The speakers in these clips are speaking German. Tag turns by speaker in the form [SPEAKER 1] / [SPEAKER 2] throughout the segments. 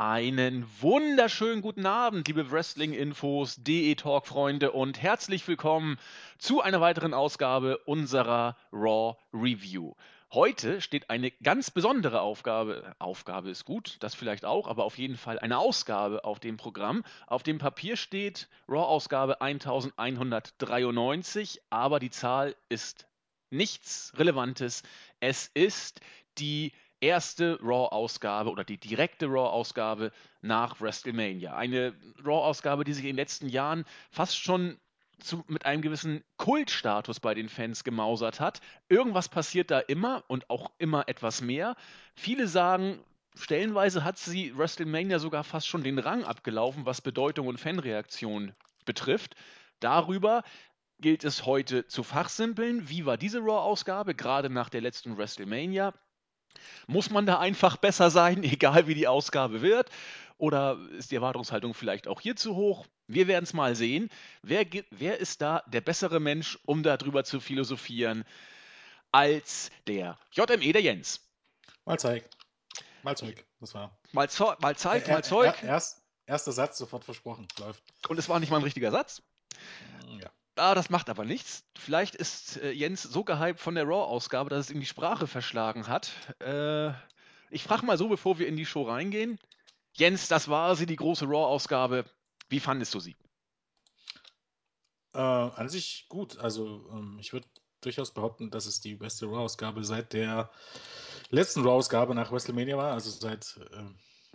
[SPEAKER 1] Einen wunderschönen guten Abend, liebe Wrestling-Infos, DE-Talk-Freunde und herzlich willkommen zu einer weiteren Ausgabe unserer Raw Review. Heute steht eine ganz besondere Aufgabe, Aufgabe ist gut, das vielleicht auch, aber auf jeden Fall eine Ausgabe auf dem Programm. Auf dem Papier steht Raw-Ausgabe 1193, aber die Zahl ist nichts Relevantes. Es ist die erste Raw-Ausgabe oder die direkte Raw-Ausgabe nach WrestleMania. Eine Raw-Ausgabe, die sich in den letzten Jahren fast schon zu, mit einem gewissen Kultstatus bei den Fans gemausert hat. Irgendwas passiert da immer und auch immer etwas mehr. Viele sagen, stellenweise hat sie WrestleMania sogar fast schon den Rang abgelaufen, was Bedeutung und Fanreaktion betrifft. Darüber gilt es heute zu fachsimpeln. Wie war diese Raw-Ausgabe, gerade nach der letzten WrestleMania? Muss man da einfach besser sein, egal wie die Ausgabe wird? Oder ist die Erwartungshaltung vielleicht auch hier zu hoch? Wir werden es mal sehen. Wer, wer ist da der bessere Mensch, um darüber zu philosophieren, als der JME, der Jens?
[SPEAKER 2] Mal Zeug. Mal Zeug, das war.
[SPEAKER 1] Mal, Zo mal Zeug, mal Zeug.
[SPEAKER 2] Er, erst, erster Satz, sofort versprochen. Läuft.
[SPEAKER 1] Und es war nicht mal ein richtiger Satz?
[SPEAKER 2] Ja.
[SPEAKER 1] Ah, das macht aber nichts. Vielleicht ist äh, Jens so gehypt von der Raw-Ausgabe, dass es ihm die Sprache verschlagen hat. Äh, ich frage mal so, bevor wir in die Show reingehen. Jens, das war sie, die große Raw-Ausgabe. Wie fandest du sie?
[SPEAKER 2] Äh, an sich gut. Also ähm, ich würde durchaus behaupten, dass es die beste Raw-Ausgabe seit der letzten Raw-Ausgabe nach WrestleMania war. Also seit, äh,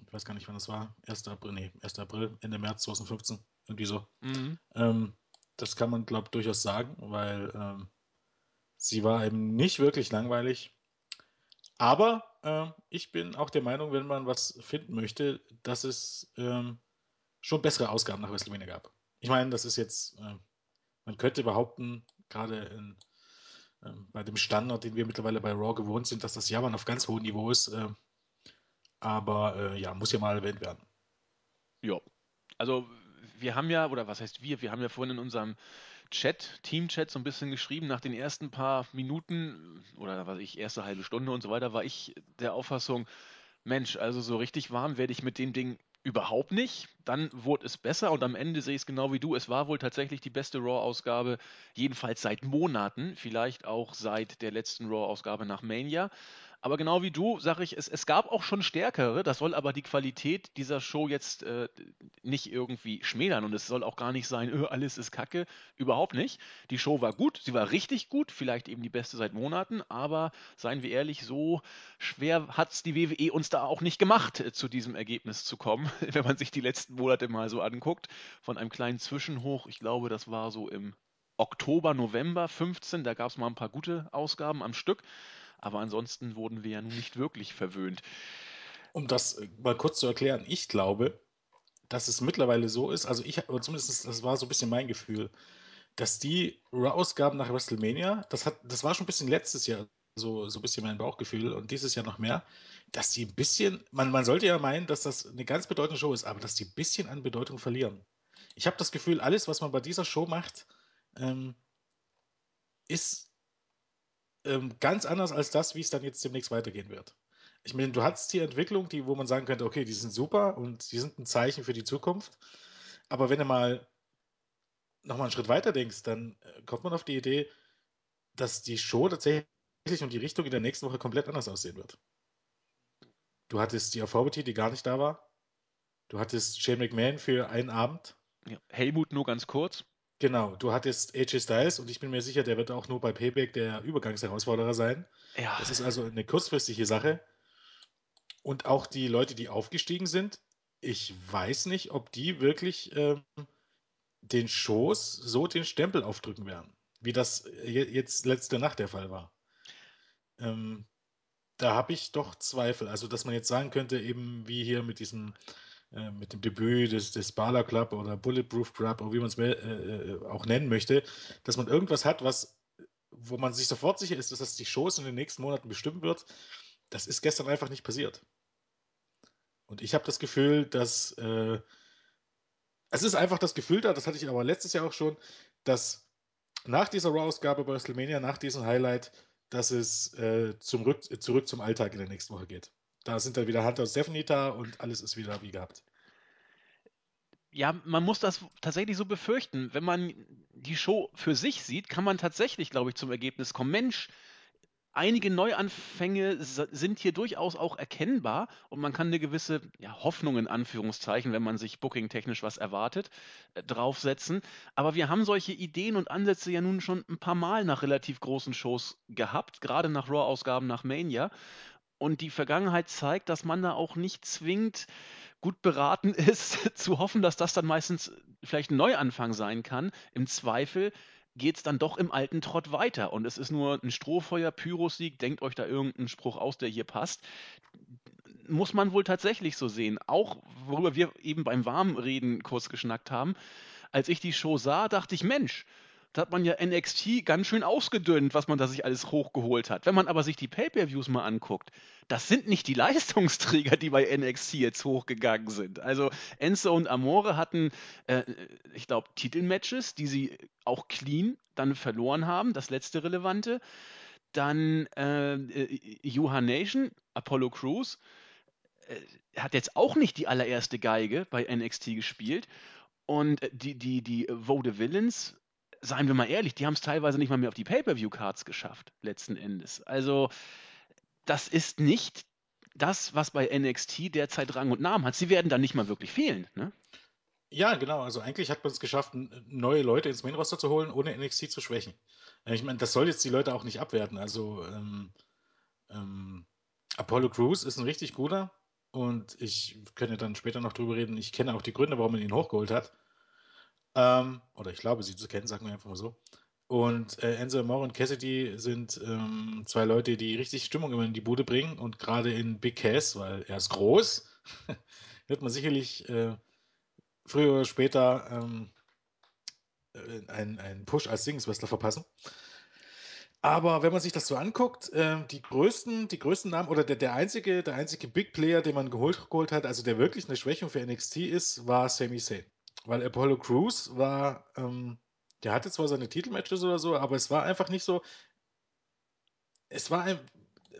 [SPEAKER 2] ich weiß gar nicht, wann das war. 1. April, nee, 1. April, Ende März 2015. Irgendwie so. Mhm. Ähm, das kann man, glaube ich, durchaus sagen, weil ähm, sie war eben nicht wirklich langweilig. Aber äh, ich bin auch der Meinung, wenn man was finden möchte, dass es ähm, schon bessere Ausgaben nach WrestleMania gab. Ich meine, das ist jetzt, äh, man könnte behaupten, gerade in, äh, bei dem Standard, den wir mittlerweile bei Raw gewohnt sind, dass das Jammern auf ganz hohem Niveau ist. Äh, aber äh, ja, muss ja mal erwähnt werden.
[SPEAKER 1] Ja, also wir haben ja, oder was heißt wir, wir haben ja vorhin in unserem Chat, Team-Chat so ein bisschen geschrieben, nach den ersten paar Minuten oder was ich, erste halbe Stunde und so weiter, war ich der Auffassung, Mensch, also so richtig warm werde ich mit dem Ding überhaupt nicht. Dann wurde es besser und am Ende sehe ich es genau wie du. Es war wohl tatsächlich die beste Raw-Ausgabe, jedenfalls seit Monaten, vielleicht auch seit der letzten Raw-Ausgabe nach Mania. Aber genau wie du, sage ich, es, es gab auch schon stärkere. Das soll aber die Qualität dieser Show jetzt äh, nicht irgendwie schmälern. Und es soll auch gar nicht sein, öh, alles ist kacke. Überhaupt nicht. Die Show war gut, sie war richtig gut, vielleicht eben die beste seit Monaten. Aber seien wir ehrlich, so schwer hat es die WWE uns da auch nicht gemacht, äh, zu diesem Ergebnis zu kommen, wenn man sich die letzten Monate mal so anguckt. Von einem kleinen Zwischenhoch, ich glaube, das war so im Oktober, November 15, da gab es mal ein paar gute Ausgaben am Stück. Aber ansonsten wurden wir ja nun nicht wirklich verwöhnt.
[SPEAKER 2] Um das äh, mal kurz zu erklären, ich glaube, dass es mittlerweile so ist, also ich, oder zumindest das war so ein bisschen mein Gefühl, dass die Raw-Ausgaben nach WrestleMania, das, hat, das war schon ein bisschen letztes Jahr so, so ein bisschen mein Bauchgefühl und dieses Jahr noch mehr, dass die ein bisschen, man, man sollte ja meinen, dass das eine ganz bedeutende Show ist, aber dass die ein bisschen an Bedeutung verlieren. Ich habe das Gefühl, alles, was man bei dieser Show macht, ähm, ist ähm, ganz anders als das, wie es dann jetzt demnächst weitergehen wird. Ich meine, du hast die Entwicklung, die, wo man sagen könnte, okay, die sind super und die sind ein Zeichen für die Zukunft. Aber wenn du mal nochmal einen Schritt weiter denkst, dann äh, kommt man auf die Idee, dass die Show tatsächlich und die Richtung in der nächsten Woche komplett anders aussehen wird. Du hattest die Authority, die gar nicht da war. Du hattest Shane McMahon für einen Abend.
[SPEAKER 1] Ja, Helmut nur ganz kurz.
[SPEAKER 2] Genau, du hattest AJ Styles und ich bin mir sicher, der wird auch nur bei Payback der Übergangsherausforderer sein.
[SPEAKER 1] Ja.
[SPEAKER 2] Das ist also eine kurzfristige Sache. Und auch die Leute, die aufgestiegen sind, ich weiß nicht, ob die wirklich ähm, den Shows so den Stempel aufdrücken werden, wie das jetzt letzte Nacht der Fall war. Ähm, da habe ich doch Zweifel. Also, dass man jetzt sagen könnte, eben wie hier mit diesem äh, mit dem Debüt des, des Bala Club oder Bulletproof Club oder wie man es äh, äh, auch nennen möchte, dass man irgendwas hat, was, wo man sich sofort sicher ist, dass das die Shows in den nächsten Monaten bestimmen wird. Das ist gestern einfach nicht passiert. Und ich habe das Gefühl, dass äh, es ist einfach das Gefühl da, das hatte ich aber letztes Jahr auch schon, dass nach dieser Raw-Ausgabe bei WrestleMania, nach diesem Highlight, dass es äh, zum Rück zurück zum Alltag in der nächsten Woche geht. Da sind dann wieder Hunter und Stephanie da und alles ist wieder wie gehabt.
[SPEAKER 1] Ja, man muss das tatsächlich so befürchten. Wenn man die Show für sich sieht, kann man tatsächlich, glaube ich, zum Ergebnis kommen. Mensch, einige Neuanfänge sind hier durchaus auch erkennbar und man kann eine gewisse ja, Hoffnung in Anführungszeichen, wenn man sich booking-technisch was erwartet, äh, draufsetzen. Aber wir haben solche Ideen und Ansätze ja nun schon ein paar Mal nach relativ großen Shows gehabt, gerade nach Raw-Ausgaben nach Mania. Und die Vergangenheit zeigt, dass man da auch nicht zwingend gut beraten ist, zu hoffen, dass das dann meistens vielleicht ein Neuanfang sein kann. Im Zweifel geht es dann doch im alten Trott weiter und es ist nur ein Strohfeuer, Pyrosieg, denkt euch da irgendeinen Spruch aus, der hier passt. Muss man wohl tatsächlich so sehen. Auch worüber wir eben beim Warmreden kurz geschnackt haben. Als ich die Show sah, dachte ich, Mensch, da hat man ja NXT ganz schön ausgedünnt, was man da sich alles hochgeholt hat. Wenn man aber sich die Pay-per-Views mal anguckt, das sind nicht die Leistungsträger, die bei NXT jetzt hochgegangen sind. Also Enzo und Amore hatten, äh, ich glaube, Titelmatches, die sie auch clean dann verloren haben, das letzte relevante. Dann äh, Johan Nation, Apollo Crews, äh, hat jetzt auch nicht die allererste Geige bei NXT gespielt. Und äh, die, die, die Vode Villains seien wir mal ehrlich, die haben es teilweise nicht mal mehr auf die Pay-per-view-Cards geschafft, letzten Endes. Also, das ist nicht das, was bei NXT derzeit Rang und Namen hat. Sie werden dann nicht mal wirklich fehlen, ne?
[SPEAKER 2] Ja, genau. Also eigentlich hat man es geschafft, neue Leute ins Main-Roster zu holen, ohne NXT zu schwächen. Ich meine, das soll jetzt die Leute auch nicht abwerten. Also ähm, ähm, Apollo Crews ist ein richtig guter und ich könnte dann später noch drüber reden. Ich kenne auch die Gründe, warum man ihn hochgeholt hat. Ähm, oder ich glaube, sie zu kennen, sagen wir einfach mal so. Und äh, Enzo Amore und Cassidy sind ähm, zwei Leute, die richtig Stimmung immer in die Bude bringen. Und gerade in Big Cass, weil er ist groß, wird man sicherlich äh, früher oder später ähm, äh, einen, einen Push als Singles-Wrestler verpassen. Aber wenn man sich das so anguckt, äh, die größten, die größten Namen oder der, der einzige, der einzige Big Player, den man geholt, geholt hat, also der wirklich eine Schwächung für NXT ist, war Sami Zayn. Weil Apollo Crews war, ähm, der hatte zwar seine Titelmatches oder so, aber es war einfach nicht so. Es war, ein,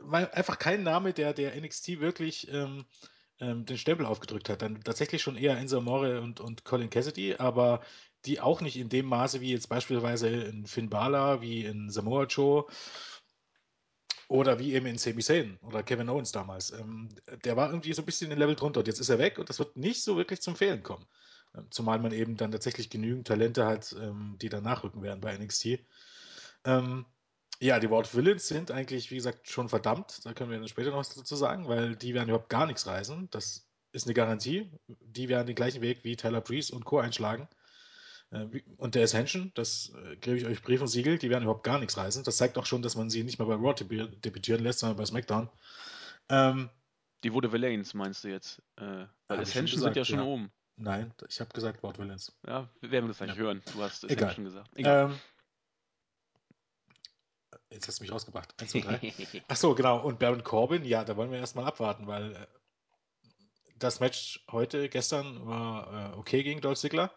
[SPEAKER 2] war einfach kein Name, der der NXT wirklich ähm, ähm, den Stempel aufgedrückt hat. Dann tatsächlich schon eher Enzo Amore und, und Colin Cassidy, aber die auch nicht in dem Maße wie jetzt beispielsweise in Finn Balor, wie in Samoa Joe oder wie eben in Sami Zayn oder Kevin Owens damals. Ähm, der war irgendwie so ein bisschen den Level drunter und jetzt ist er weg und das wird nicht so wirklich zum Fehlen kommen. Zumal man eben dann tatsächlich genügend Talente hat, ähm, die dann nachrücken werden bei NXT. Ähm, ja, die Ward Villains sind eigentlich, wie gesagt, schon verdammt. Da können wir dann später noch was dazu sagen, weil die werden überhaupt gar nichts reißen. Das ist eine Garantie. Die werden den gleichen Weg wie Tyler Breeze und Co. einschlagen. Äh, und der Ascension, das äh, gebe ich euch Brief und Siegel, die werden überhaupt gar nichts reißen. Das zeigt auch schon, dass man sie nicht mal bei Raw debütieren lässt, sondern bei SmackDown.
[SPEAKER 1] Ähm, die wurde Villains, meinst du jetzt? Äh, weil Ascension sind ja schon ja. oben.
[SPEAKER 2] Nein, ich habe gesagt Wort Villains.
[SPEAKER 1] Ja, wir werden das gleich ja. hören. Du hast es
[SPEAKER 2] Egal.
[SPEAKER 1] ja schon gesagt.
[SPEAKER 2] Egal. Ähm, jetzt hast du mich rausgebracht. 1, 2, 3. Ach so, genau. Und Baron Corbin, ja, da wollen wir erstmal abwarten, weil äh, das Match heute, gestern, war äh, okay gegen Dolph Ziggler.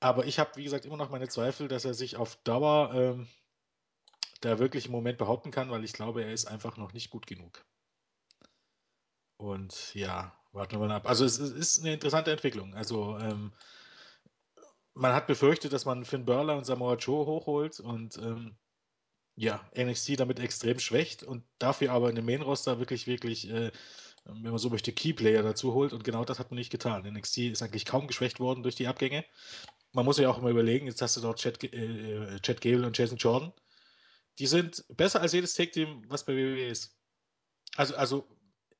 [SPEAKER 2] Aber ich habe, wie gesagt, immer noch meine Zweifel, dass er sich auf Dauer ähm, da wirklich im Moment behaupten kann, weil ich glaube, er ist einfach noch nicht gut genug. Und ja, Warten wir mal ab. Also es, es ist eine interessante Entwicklung. Also ähm, man hat befürchtet, dass man Finn Burler und Samoa Joe hochholt und ähm, ja, NXT damit extrem schwächt und dafür aber in dem Main-Roster wirklich, wirklich, äh, wenn man so möchte, Keyplayer dazu holt und genau das hat man nicht getan. NXT ist eigentlich kaum geschwächt worden durch die Abgänge. Man muss ja auch immer überlegen, jetzt hast du dort Chad, äh, Chad Gable und Jason Jordan. Die sind besser als jedes Take-Team, was bei WWE ist. Also, also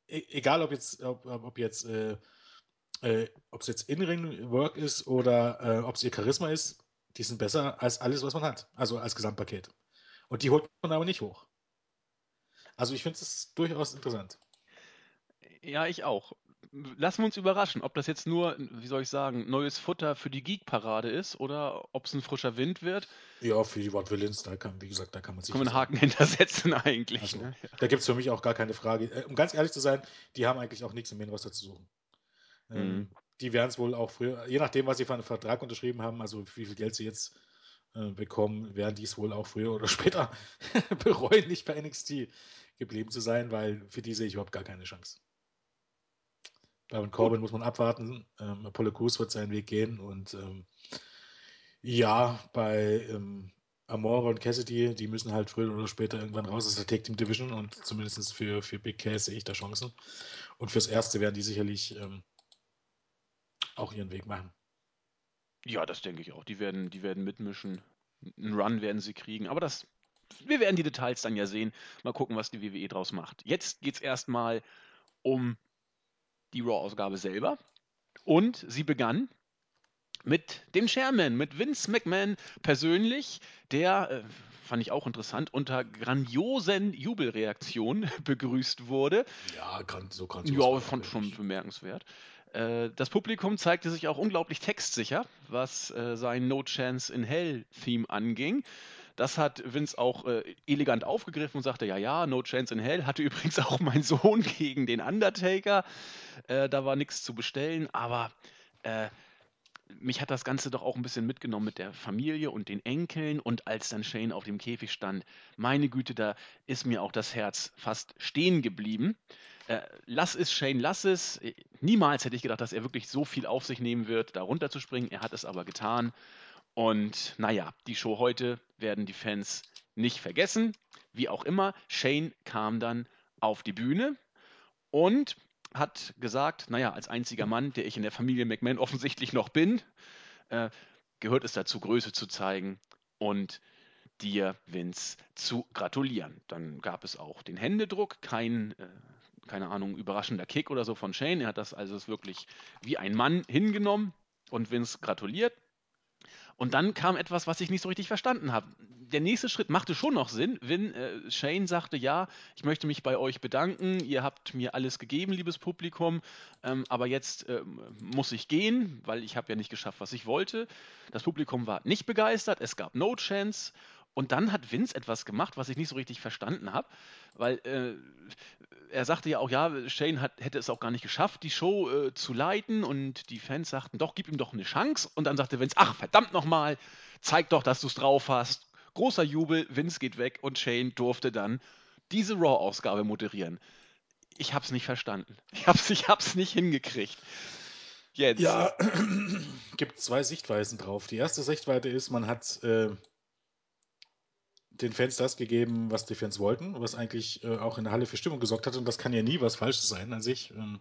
[SPEAKER 2] egal ob jetzt, ob, ob jetzt, äh, äh, ob es jetzt In-Ring-Work ist oder äh, ob es ihr Charisma ist, die sind besser als alles, was man hat. Also als Gesamtpaket. Und die holt man aber nicht hoch. Also ich finde es durchaus interessant.
[SPEAKER 1] Ja, ich auch. Lassen wir uns überraschen, ob das jetzt nur, wie soll ich sagen, neues Futter für die Geek-Parade ist oder ob es ein frischer Wind wird.
[SPEAKER 2] Ja, für die Wort Villains, da kann, wie gesagt, da kann man sich. Kann
[SPEAKER 1] man einen Haken hintersetzen eigentlich. Also, ne?
[SPEAKER 2] Da gibt es für mich auch gar keine Frage. Äh, um ganz ehrlich zu sein, die haben eigentlich auch nichts im Main-Roster zu suchen. Ähm, mhm. Die werden es wohl auch früher, je nachdem, was sie für einen Vertrag unterschrieben haben, also wie viel Geld sie jetzt äh, bekommen, werden die es wohl auch früher oder später bereuen, nicht bei NXT geblieben zu sein, weil für die sehe ich überhaupt gar keine Chance. Bei Corbin muss man abwarten. Ähm, Apollo Crews wird seinen Weg gehen und ähm, ja, bei ähm, Amora und Cassidy, die müssen halt früher oder später irgendwann raus aus der Tag Team Division und zumindest für, für Big Cass sehe ich da Chancen. Und fürs Erste werden die sicherlich ähm, auch ihren Weg machen.
[SPEAKER 1] Ja, das denke ich auch. Die werden, die werden mitmischen. Einen Run werden sie kriegen. Aber das, wir werden die Details dann ja sehen. Mal gucken, was die WWE draus macht. Jetzt geht es erstmal um die Raw-Ausgabe selber. Und sie begann mit dem Chairman, mit Vince McMahon persönlich, der, äh, fand ich auch interessant, unter grandiosen Jubelreaktionen begrüßt wurde.
[SPEAKER 2] Ja, so grandios.
[SPEAKER 1] Ja, fand schon bemerkenswert. Äh, das Publikum zeigte sich auch unglaublich textsicher, was äh, sein No Chance in Hell-Theme anging. Das hat Vince auch äh, elegant aufgegriffen und sagte, ja, ja, No Chance in Hell. Hatte übrigens auch mein Sohn gegen den Undertaker. Äh, da war nichts zu bestellen, aber äh, mich hat das Ganze doch auch ein bisschen mitgenommen mit der Familie und den Enkeln und als dann Shane auf dem Käfig stand, meine Güte, da ist mir auch das Herz fast stehen geblieben. Äh, lass es, Shane, lass es. Niemals hätte ich gedacht, dass er wirklich so viel auf sich nehmen wird, da runterzuspringen. Er hat es aber getan. Und naja, die Show heute werden die Fans nicht vergessen. Wie auch immer, Shane kam dann auf die Bühne und hat gesagt, naja, als einziger Mann, der ich in der Familie McMahon offensichtlich noch bin, äh, gehört es dazu, Größe zu zeigen und dir, Vince, zu gratulieren. Dann gab es auch den Händedruck, kein, äh, keine Ahnung, überraschender Kick oder so von Shane. Er hat das also wirklich wie ein Mann hingenommen und Vince gratuliert. Und dann kam etwas, was ich nicht so richtig verstanden habe. Der nächste Schritt machte schon noch Sinn, wenn äh, Shane sagte, ja, ich möchte mich bei euch bedanken, ihr habt mir alles gegeben, liebes Publikum, ähm, aber jetzt ähm, muss ich gehen, weil ich habe ja nicht geschafft, was ich wollte. Das Publikum war nicht begeistert, es gab No Chance und dann hat Vince etwas gemacht, was ich nicht so richtig verstanden habe, weil äh, er sagte ja auch, ja, Shane hat, hätte es auch gar nicht geschafft, die Show äh, zu leiten und die Fans sagten, doch, gib ihm doch eine Chance. Und dann sagte Vince, ach, verdammt nochmal, zeig doch, dass du es drauf hast. Großer Jubel, Vince geht weg und Shane durfte dann diese Raw-Ausgabe moderieren. Ich hab's nicht verstanden. Ich hab's, ich hab's nicht hingekriegt.
[SPEAKER 2] Jetzt. Ja, gibt zwei Sichtweisen drauf. Die erste Sichtweise ist, man hat äh, den Fans das gegeben, was die Fans wollten, was eigentlich äh, auch in der Halle für Stimmung gesorgt hat. Und das kann ja nie was Falsches sein an sich. Ähm,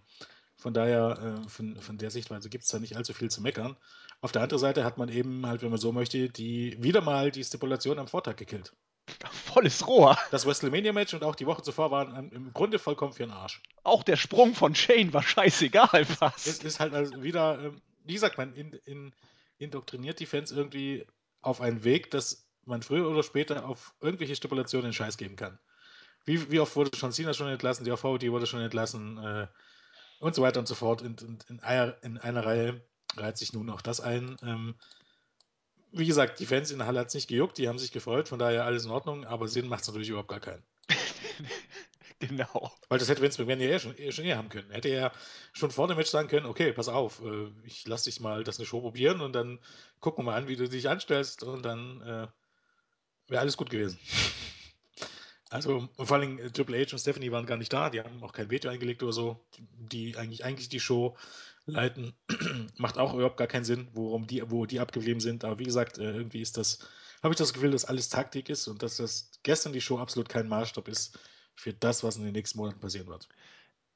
[SPEAKER 2] von daher, äh, von, von der Sichtweise gibt es da nicht allzu viel zu meckern. Auf der anderen Seite hat man eben halt, wenn man so möchte, die wieder mal die Stipulation am Vortag gekillt.
[SPEAKER 1] Volles Rohr.
[SPEAKER 2] Das WrestleMania-Match und auch die Woche zuvor waren im Grunde vollkommen für den Arsch.
[SPEAKER 1] Auch der Sprung von Shane war scheißegal fast.
[SPEAKER 2] Es ist halt also wieder, ähm, wie sagt man, in, in, indoktriniert die Fans irgendwie auf einen Weg, dass man früher oder später auf irgendwelche Stipulationen den Scheiß geben kann. Wie, wie oft wurde schon Cena schon entlassen, die VOD wurde schon entlassen äh, und so weiter und so fort. Und, und in, einer, in, einer Reihe reiht sich nun auch das ein. Ähm, wie gesagt, die Fans in der Halle hat es nicht gejuckt, die haben sich gefreut, von daher alles in Ordnung, aber Sinn macht es natürlich überhaupt gar keinen.
[SPEAKER 1] genau.
[SPEAKER 2] Weil das hätte Vince McMahon ja eh schon, eh schon eher haben können. Hätte er schon vor dem Match sagen können, okay, pass auf, äh, ich lass dich mal das eine Show probieren und dann gucken wir mal an, wie du dich anstellst und dann äh, wäre alles gut gewesen. Also vor allem äh, Triple H und Stephanie waren gar nicht da, die haben auch kein Veto eingelegt oder so, die eigentlich, eigentlich die Show leiten. Macht auch überhaupt gar keinen Sinn, worum die, wo die abgeblieben sind. Aber wie gesagt, äh, irgendwie ist das, habe ich das Gefühl, dass alles Taktik ist und dass das gestern die Show absolut kein Maßstab ist für das, was in den nächsten Monaten passieren wird.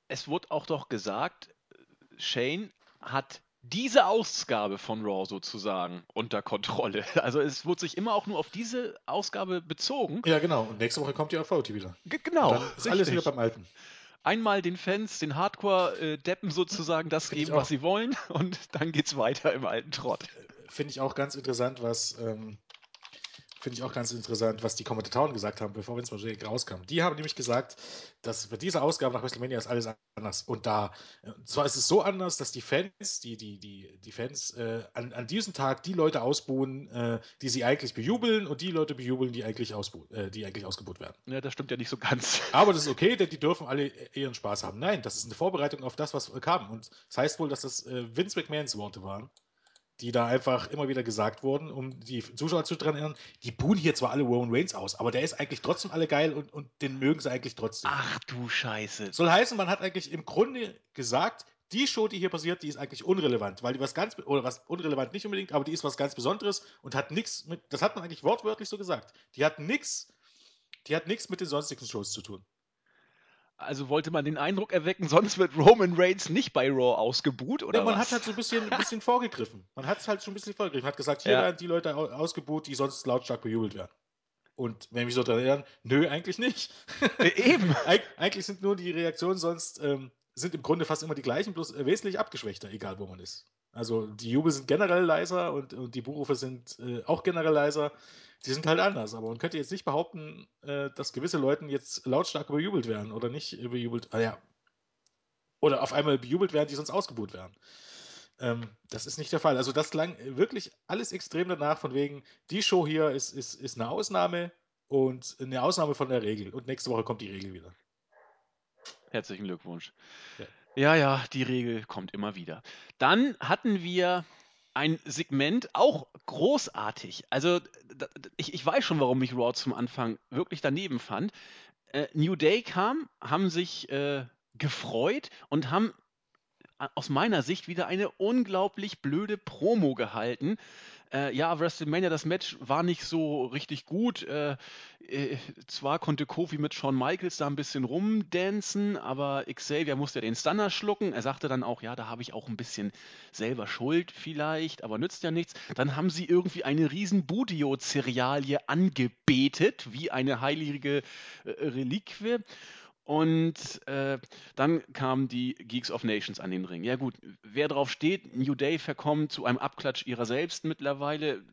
[SPEAKER 1] Es wurde auch doch gesagt, Shane hat diese Ausgabe von Raw sozusagen unter Kontrolle. Also es wurde sich immer auch nur auf diese Ausgabe bezogen.
[SPEAKER 2] Ja, genau. Und nächste Woche kommt die AVT wieder.
[SPEAKER 1] G genau.
[SPEAKER 2] Und dann ist richtig. alles wieder beim Alten.
[SPEAKER 1] Einmal den Fans, den Hardcore-Deppen sozusagen das Find geben, was sie wollen, und dann geht's weiter im alten Trott.
[SPEAKER 2] Finde ich auch ganz interessant, was ähm, finde ich auch ganz interessant, was die Kommentatoren gesagt haben, bevor Vince McMahon rauskam. Die haben nämlich gesagt, dass für diese Ausgabe nach WrestleMania ist alles anders. Und da, und zwar ist es so anders, dass die Fans, die, die, die, die Fans äh, an, an diesem Tag die Leute ausbuhen, äh, die sie eigentlich bejubeln und die Leute bejubeln, die eigentlich, ausbuhen, äh, die eigentlich ausgebuht werden.
[SPEAKER 1] Ja, das stimmt ja nicht so ganz.
[SPEAKER 2] Aber das ist okay, denn die dürfen alle ihren Spaß haben. Nein, das ist eine Vorbereitung auf das, was kam. Und das heißt wohl, dass das äh, Vince McMahons Worte waren die da einfach immer wieder gesagt wurden, um die Zuschauer zu trainieren. Die buhen hier zwar alle Roman Reigns aus, aber der ist eigentlich trotzdem alle geil und, und den mögen sie eigentlich trotzdem.
[SPEAKER 1] Ach du Scheiße.
[SPEAKER 2] Soll heißen, man hat eigentlich im Grunde gesagt, die Show, die hier passiert, die ist eigentlich unrelevant, weil die was ganz, oder was unrelevant nicht unbedingt, aber die ist was ganz Besonderes und hat nichts mit, das hat man eigentlich wortwörtlich so gesagt, die hat nichts, die hat nichts mit den sonstigen Shows zu tun.
[SPEAKER 1] Also wollte man den Eindruck erwecken, sonst wird Roman Reigns nicht bei Raw ausgebuht, oder
[SPEAKER 2] Ja, man
[SPEAKER 1] was?
[SPEAKER 2] hat halt so ein bisschen, ein bisschen vorgegriffen. Man hat es halt schon ein bisschen vorgegriffen. Man hat gesagt, hier
[SPEAKER 1] Ja.
[SPEAKER 2] werden die Leute au- ausgebuht, die sonst lautstark bejubelt werden. Und wenn mich so daran erinnern, nö, eigentlich nicht.
[SPEAKER 1] Eben.
[SPEAKER 2] Eig eigentlich sind nur die Reaktionen sonst, ähm, sind im Grunde fast immer die gleichen, bloß äh, wesentlich abgeschwächter, egal wo man ist. Also die Jubel sind generell leiser und, und die Buchrufe sind äh, auch generell leiser. Die sind halt anders, aber man könnte jetzt nicht behaupten, äh, dass gewisse Leute jetzt lautstark bejubelt werden oder nicht bejubelt. Ah ja. Oder auf einmal bejubelt werden, die sonst ausgebuht werden. Ähm, das ist nicht der Fall. Also das klang wirklich alles extrem danach, von wegen, die Show hier ist, ist, ist eine Ausnahme und eine Ausnahme von der Regel. Und nächste Woche kommt die Regel wieder.
[SPEAKER 1] Herzlichen Glückwunsch.
[SPEAKER 2] Ja.
[SPEAKER 1] Ja, ja, die Regel kommt immer wieder. Dann hatten wir ein Segment, auch großartig. Also, ich, ich weiß schon, warum ich Raw zum Anfang wirklich daneben fand. Äh, New Day kam, haben sich äh, gefreut und haben a- aus meiner Sicht wieder eine unglaublich blöde Promo gehalten. Äh, ja, WrestleMania, das Match war nicht so richtig gut. Äh, äh, zwar konnte Kofi mit Shawn Michaels da ein bisschen rumdancen, aber Xavier musste den Stunner schlucken. Er sagte dann auch, ja, da habe ich auch ein bisschen selber Schuld vielleicht, aber nützt ja nichts. Dann haben sie irgendwie eine riesen Budio-Cerealie angebetet, wie eine heilige äh, Reliquie. Und äh, dann kamen die Geeks of Nations an den Ring. Ja gut, wer drauf steht, New Day verkommen zu einem Abklatsch ihrer selbst mittlerweile.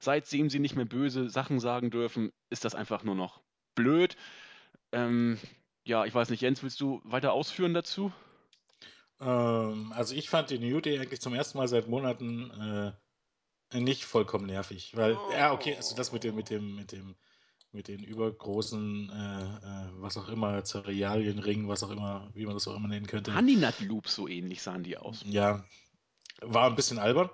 [SPEAKER 1] Seitdem sie nicht mehr böse Sachen sagen dürfen, ist das einfach nur noch blöd. Ähm, ja, ich weiß nicht, Jens, willst du weiter ausführen dazu?
[SPEAKER 2] Ähm, also ich fand die New Day eigentlich zum ersten Mal seit Monaten äh, nicht vollkommen nervig. Weil, ja, okay, also das mit dem, mit dem, mit dem, mit den übergroßen, äh, äh, was auch immer, Cerealienringen, was auch immer, wie man das auch immer nennen könnte.
[SPEAKER 1] Honey Nut Loops, so ähnlich sahen die aus.
[SPEAKER 2] Ja, war ein bisschen albern.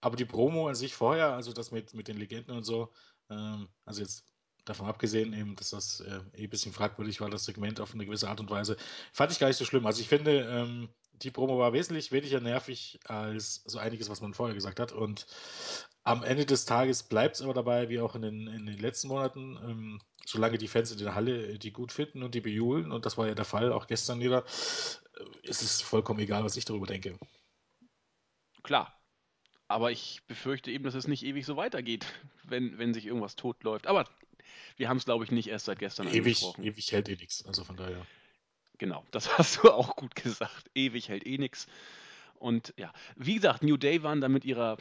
[SPEAKER 2] Aber die Promo an sich vorher, also das mit, mit den Legenden und so, ähm, also jetzt davon abgesehen, eben, dass das äh, eh ein bisschen fragwürdig war, das Segment auf eine gewisse Art und Weise, fand ich gar nicht so schlimm. Also ich finde, ähm, die Promo war wesentlich weniger nervig als so einiges, was man vorher gesagt hat. Und am Ende des Tages bleibt es aber dabei, wie auch in den, in den letzten Monaten, ähm, solange die Fans in der Halle äh, die gut finden und die bejubeln, und das war ja der Fall, auch gestern wieder, äh, ist es vollkommen egal, was ich darüber denke.
[SPEAKER 1] Klar. Aber ich befürchte eben, dass es nicht ewig so weitergeht, wenn, wenn sich irgendwas totläuft. Aber wir haben es, glaube ich, nicht erst seit gestern
[SPEAKER 2] Ewig,
[SPEAKER 1] angesprochen.
[SPEAKER 2] ewig hält eh nichts. Also von daher.
[SPEAKER 1] Genau, das hast du auch gut gesagt. Ewig hält eh nix. Und ja, wie gesagt, New Day waren dann mit ihrer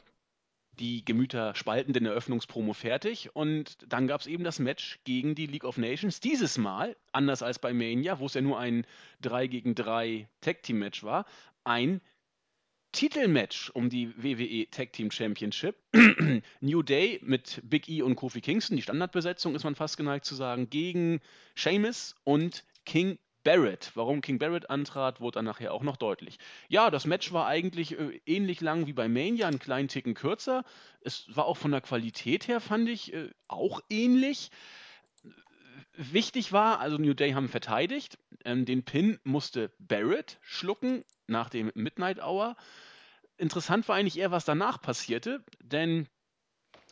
[SPEAKER 1] die Gemüter spaltenden Eröffnungspromo fertig und dann gab es eben das Match gegen die League of Nations. Dieses Mal, anders als bei Mania, wo es ja nur ein 3 gegen 3 Tag Team Match war, ein Titelmatch um die WWE Tag Team Championship. New Day mit Big E und Kofi Kingston, die Standardbesetzung ist man fast geneigt zu sagen, gegen Sheamus und King Barrett. Warum King Barrett antrat, wurde dann nachher auch noch deutlich. Ja, das Match war eigentlich äh, ähnlich lang wie bei Mania, einen kleinen Ticken kürzer. Es war auch von der Qualität her, fand ich, äh, auch ähnlich. Wichtig war, also New Day haben verteidigt. Ähm, den Pin musste Barrett schlucken nach dem Midnight Hour. Interessant war eigentlich eher, was danach passierte, denn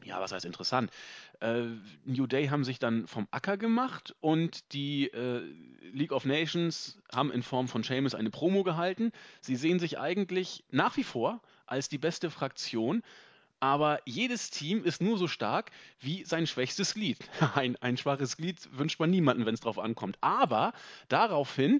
[SPEAKER 1] ja, was heißt interessant? Äh, New Day haben sich dann vom Acker gemacht und die äh, League of Nations haben in Form von Sheamus eine Promo gehalten. Sie sehen sich eigentlich nach wie vor als die beste Fraktion, aber jedes Team ist nur so stark wie sein schwächstes Glied. Ein, ein schwaches Glied wünscht man niemanden, wenn es drauf ankommt. Aber daraufhin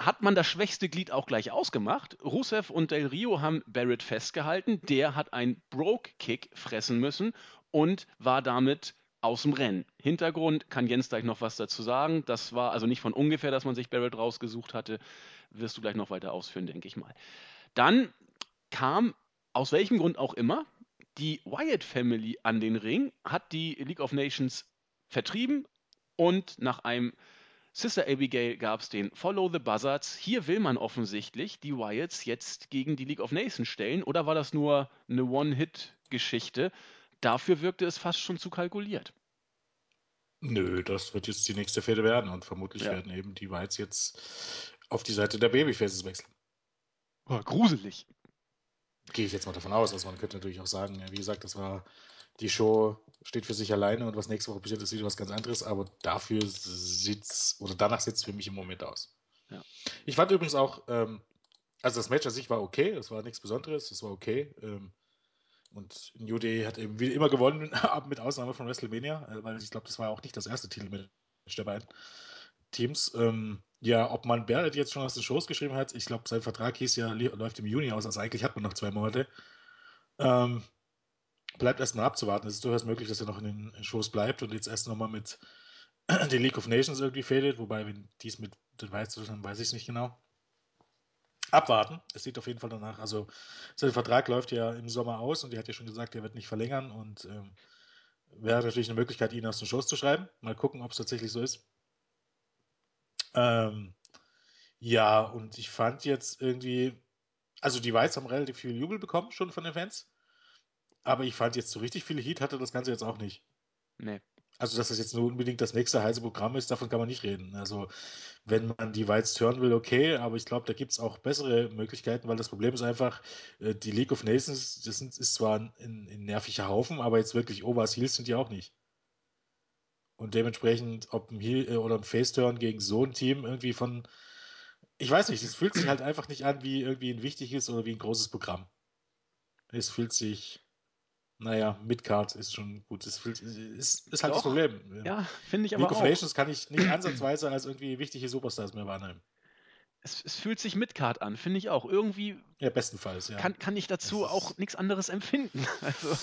[SPEAKER 1] hat man das schwächste Glied auch gleich ausgemacht. Rusev und Del Rio haben Barrett festgehalten. Der hat einen Broke-Kick fressen müssen und war damit aus dem Rennen. Hintergrund kann Jens gleich noch was dazu sagen. Das war also nicht von ungefähr, dass man sich Barrett rausgesucht hatte. Wirst du gleich noch weiter ausführen, denke ich mal. Dann kam, aus welchem Grund auch immer, die Wyatt Family an den Ring, hat die League of Nations vertrieben und nach einem Sister Abigail gab es den Follow the Buzzards. Hier will man offensichtlich die Wyatts jetzt gegen die League of Nations stellen. Oder war das nur eine One-Hit-Geschichte? Dafür wirkte es fast schon zu kalkuliert.
[SPEAKER 2] Nö, das wird jetzt die nächste Fehde werden und vermutlich
[SPEAKER 1] Ja.
[SPEAKER 2] werden eben die Whites jetzt auf die Seite der Babyfaces wechseln.
[SPEAKER 1] Oh, gruselig.
[SPEAKER 2] Gehe ich jetzt mal davon aus. Also man könnte natürlich auch sagen, wie gesagt, das war die Show steht für sich alleine und was nächste Woche passiert, ist wieder was ganz anderes, aber dafür sieht's oder danach sieht es für mich im Moment aus.
[SPEAKER 1] Ja.
[SPEAKER 2] Ich fand übrigens auch, ähm, also das Match an sich war okay, es war nichts Besonderes, es war okay. Ähm, und New Day hat eben wie immer gewonnen, mit Ausnahme von WrestleMania, äh, weil ich glaube, das war auch nicht das erste Titelmatch der beiden Teams. Ähm, ja, ob man Barrett jetzt schon aus den Shows geschrieben hat, ich glaube, sein Vertrag hieß ja, läuft im Juni aus, also eigentlich hat man noch zwei Monate. Ähm, bleibt erstmal abzuwarten. Es ist durchaus möglich, dass er noch in den Shows bleibt und jetzt erst nochmal mit den League of Nations irgendwie fädelt, wobei, wenn dies mit den dann weiß ich es nicht genau. Abwarten. Es sieht auf jeden Fall danach. Also, sein Vertrag läuft ja im Sommer aus und die hat ja schon gesagt, er wird nicht verlängern und ähm, wäre natürlich eine Möglichkeit, ihn aus den Shows zu schreiben. Mal gucken, ob es tatsächlich so ist. Ähm, ja, und ich fand jetzt irgendwie, also die Weiz haben relativ viel Jubel bekommen schon von den Fans. Aber ich fand jetzt so richtig viel Heat hatte das Ganze jetzt auch nicht.
[SPEAKER 1] Nee.
[SPEAKER 2] Also, dass das jetzt nur unbedingt das nächste heiße Programm ist, davon kann man nicht reden. Also, wenn man die Whites hören will, okay, aber ich glaube, da gibt es auch bessere Möglichkeiten, weil das Problem ist einfach, äh, die League of Nations, das ist zwar ein, ein, ein nerviger Haufen, aber jetzt wirklich Overs Heels sind die auch nicht. Und dementsprechend, ob ein Heel äh, oder ein Face-Turn gegen so ein Team irgendwie von, ich weiß nicht, es fühlt sich halt einfach nicht an wie irgendwie ein wichtiges oder wie ein großes Programm. Es fühlt sich, naja, Midcard ist schon gut. Es fühlt, ist, ist halt das. Problem.
[SPEAKER 1] Ja, finde ich
[SPEAKER 2] League
[SPEAKER 1] aber
[SPEAKER 2] of
[SPEAKER 1] auch.
[SPEAKER 2] Nations kann ich nicht ansatzweise als irgendwie wichtige Superstars mehr wahrnehmen.
[SPEAKER 1] Es, es fühlt sich mit Card an, finde ich auch. Irgendwie
[SPEAKER 2] Ja, bestenfalls, ja.
[SPEAKER 1] kann, kann ich dazu
[SPEAKER 2] Das ist-
[SPEAKER 1] auch nichts anderes empfinden. Also,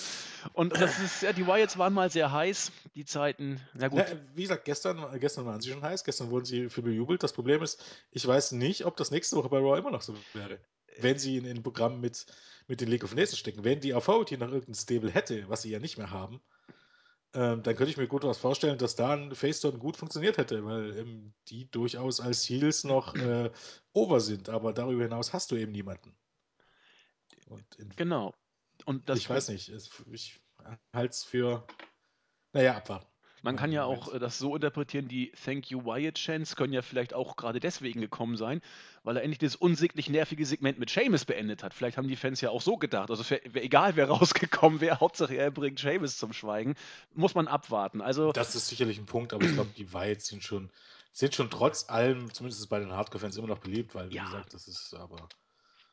[SPEAKER 1] und das ist, ja, die Wyatts waren mal sehr heiß, die Zeiten. Na gut,
[SPEAKER 2] Ja, wie gesagt, gestern, gestern waren sie schon heiß, gestern wurden sie für bejubelt. Das Problem ist, ich weiß nicht, ob das nächste Woche bei Raw immer noch so wäre. Wenn sie in ein Programm mit, mit den League of Nations stecken. Wenn die Authority noch irgendein Stable hätte, was sie ja nicht mehr haben, ähm, dann könnte ich mir gut was vorstellen, dass da ein Faceturn gut funktioniert hätte, weil ähm, die durchaus als Heels noch äh, over sind. Aber darüber hinaus hast du eben niemanden. Und
[SPEAKER 1] genau. Und das
[SPEAKER 2] ich weiß nicht, ich halte es für, naja, abwarten.
[SPEAKER 1] Man kann ja auch äh, das so interpretieren, die Thank You Wyatt Chants können ja vielleicht auch gerade deswegen gekommen sein, weil er endlich das unsäglich nervige Segment mit Seamus beendet hat. Vielleicht haben die Fans ja auch so gedacht. Also wär, wär egal, wer rausgekommen wäre, Hauptsache er bringt Seamus zum Schweigen. Muss man abwarten. Also
[SPEAKER 2] Das ist sicherlich ein Punkt, aber ich glaube, die Whites sind schon, sind schon trotz allem, zumindest bei den Hardcore-Fans, immer noch beliebt, weil, wie
[SPEAKER 1] Ja.
[SPEAKER 2] gesagt, das ist aber.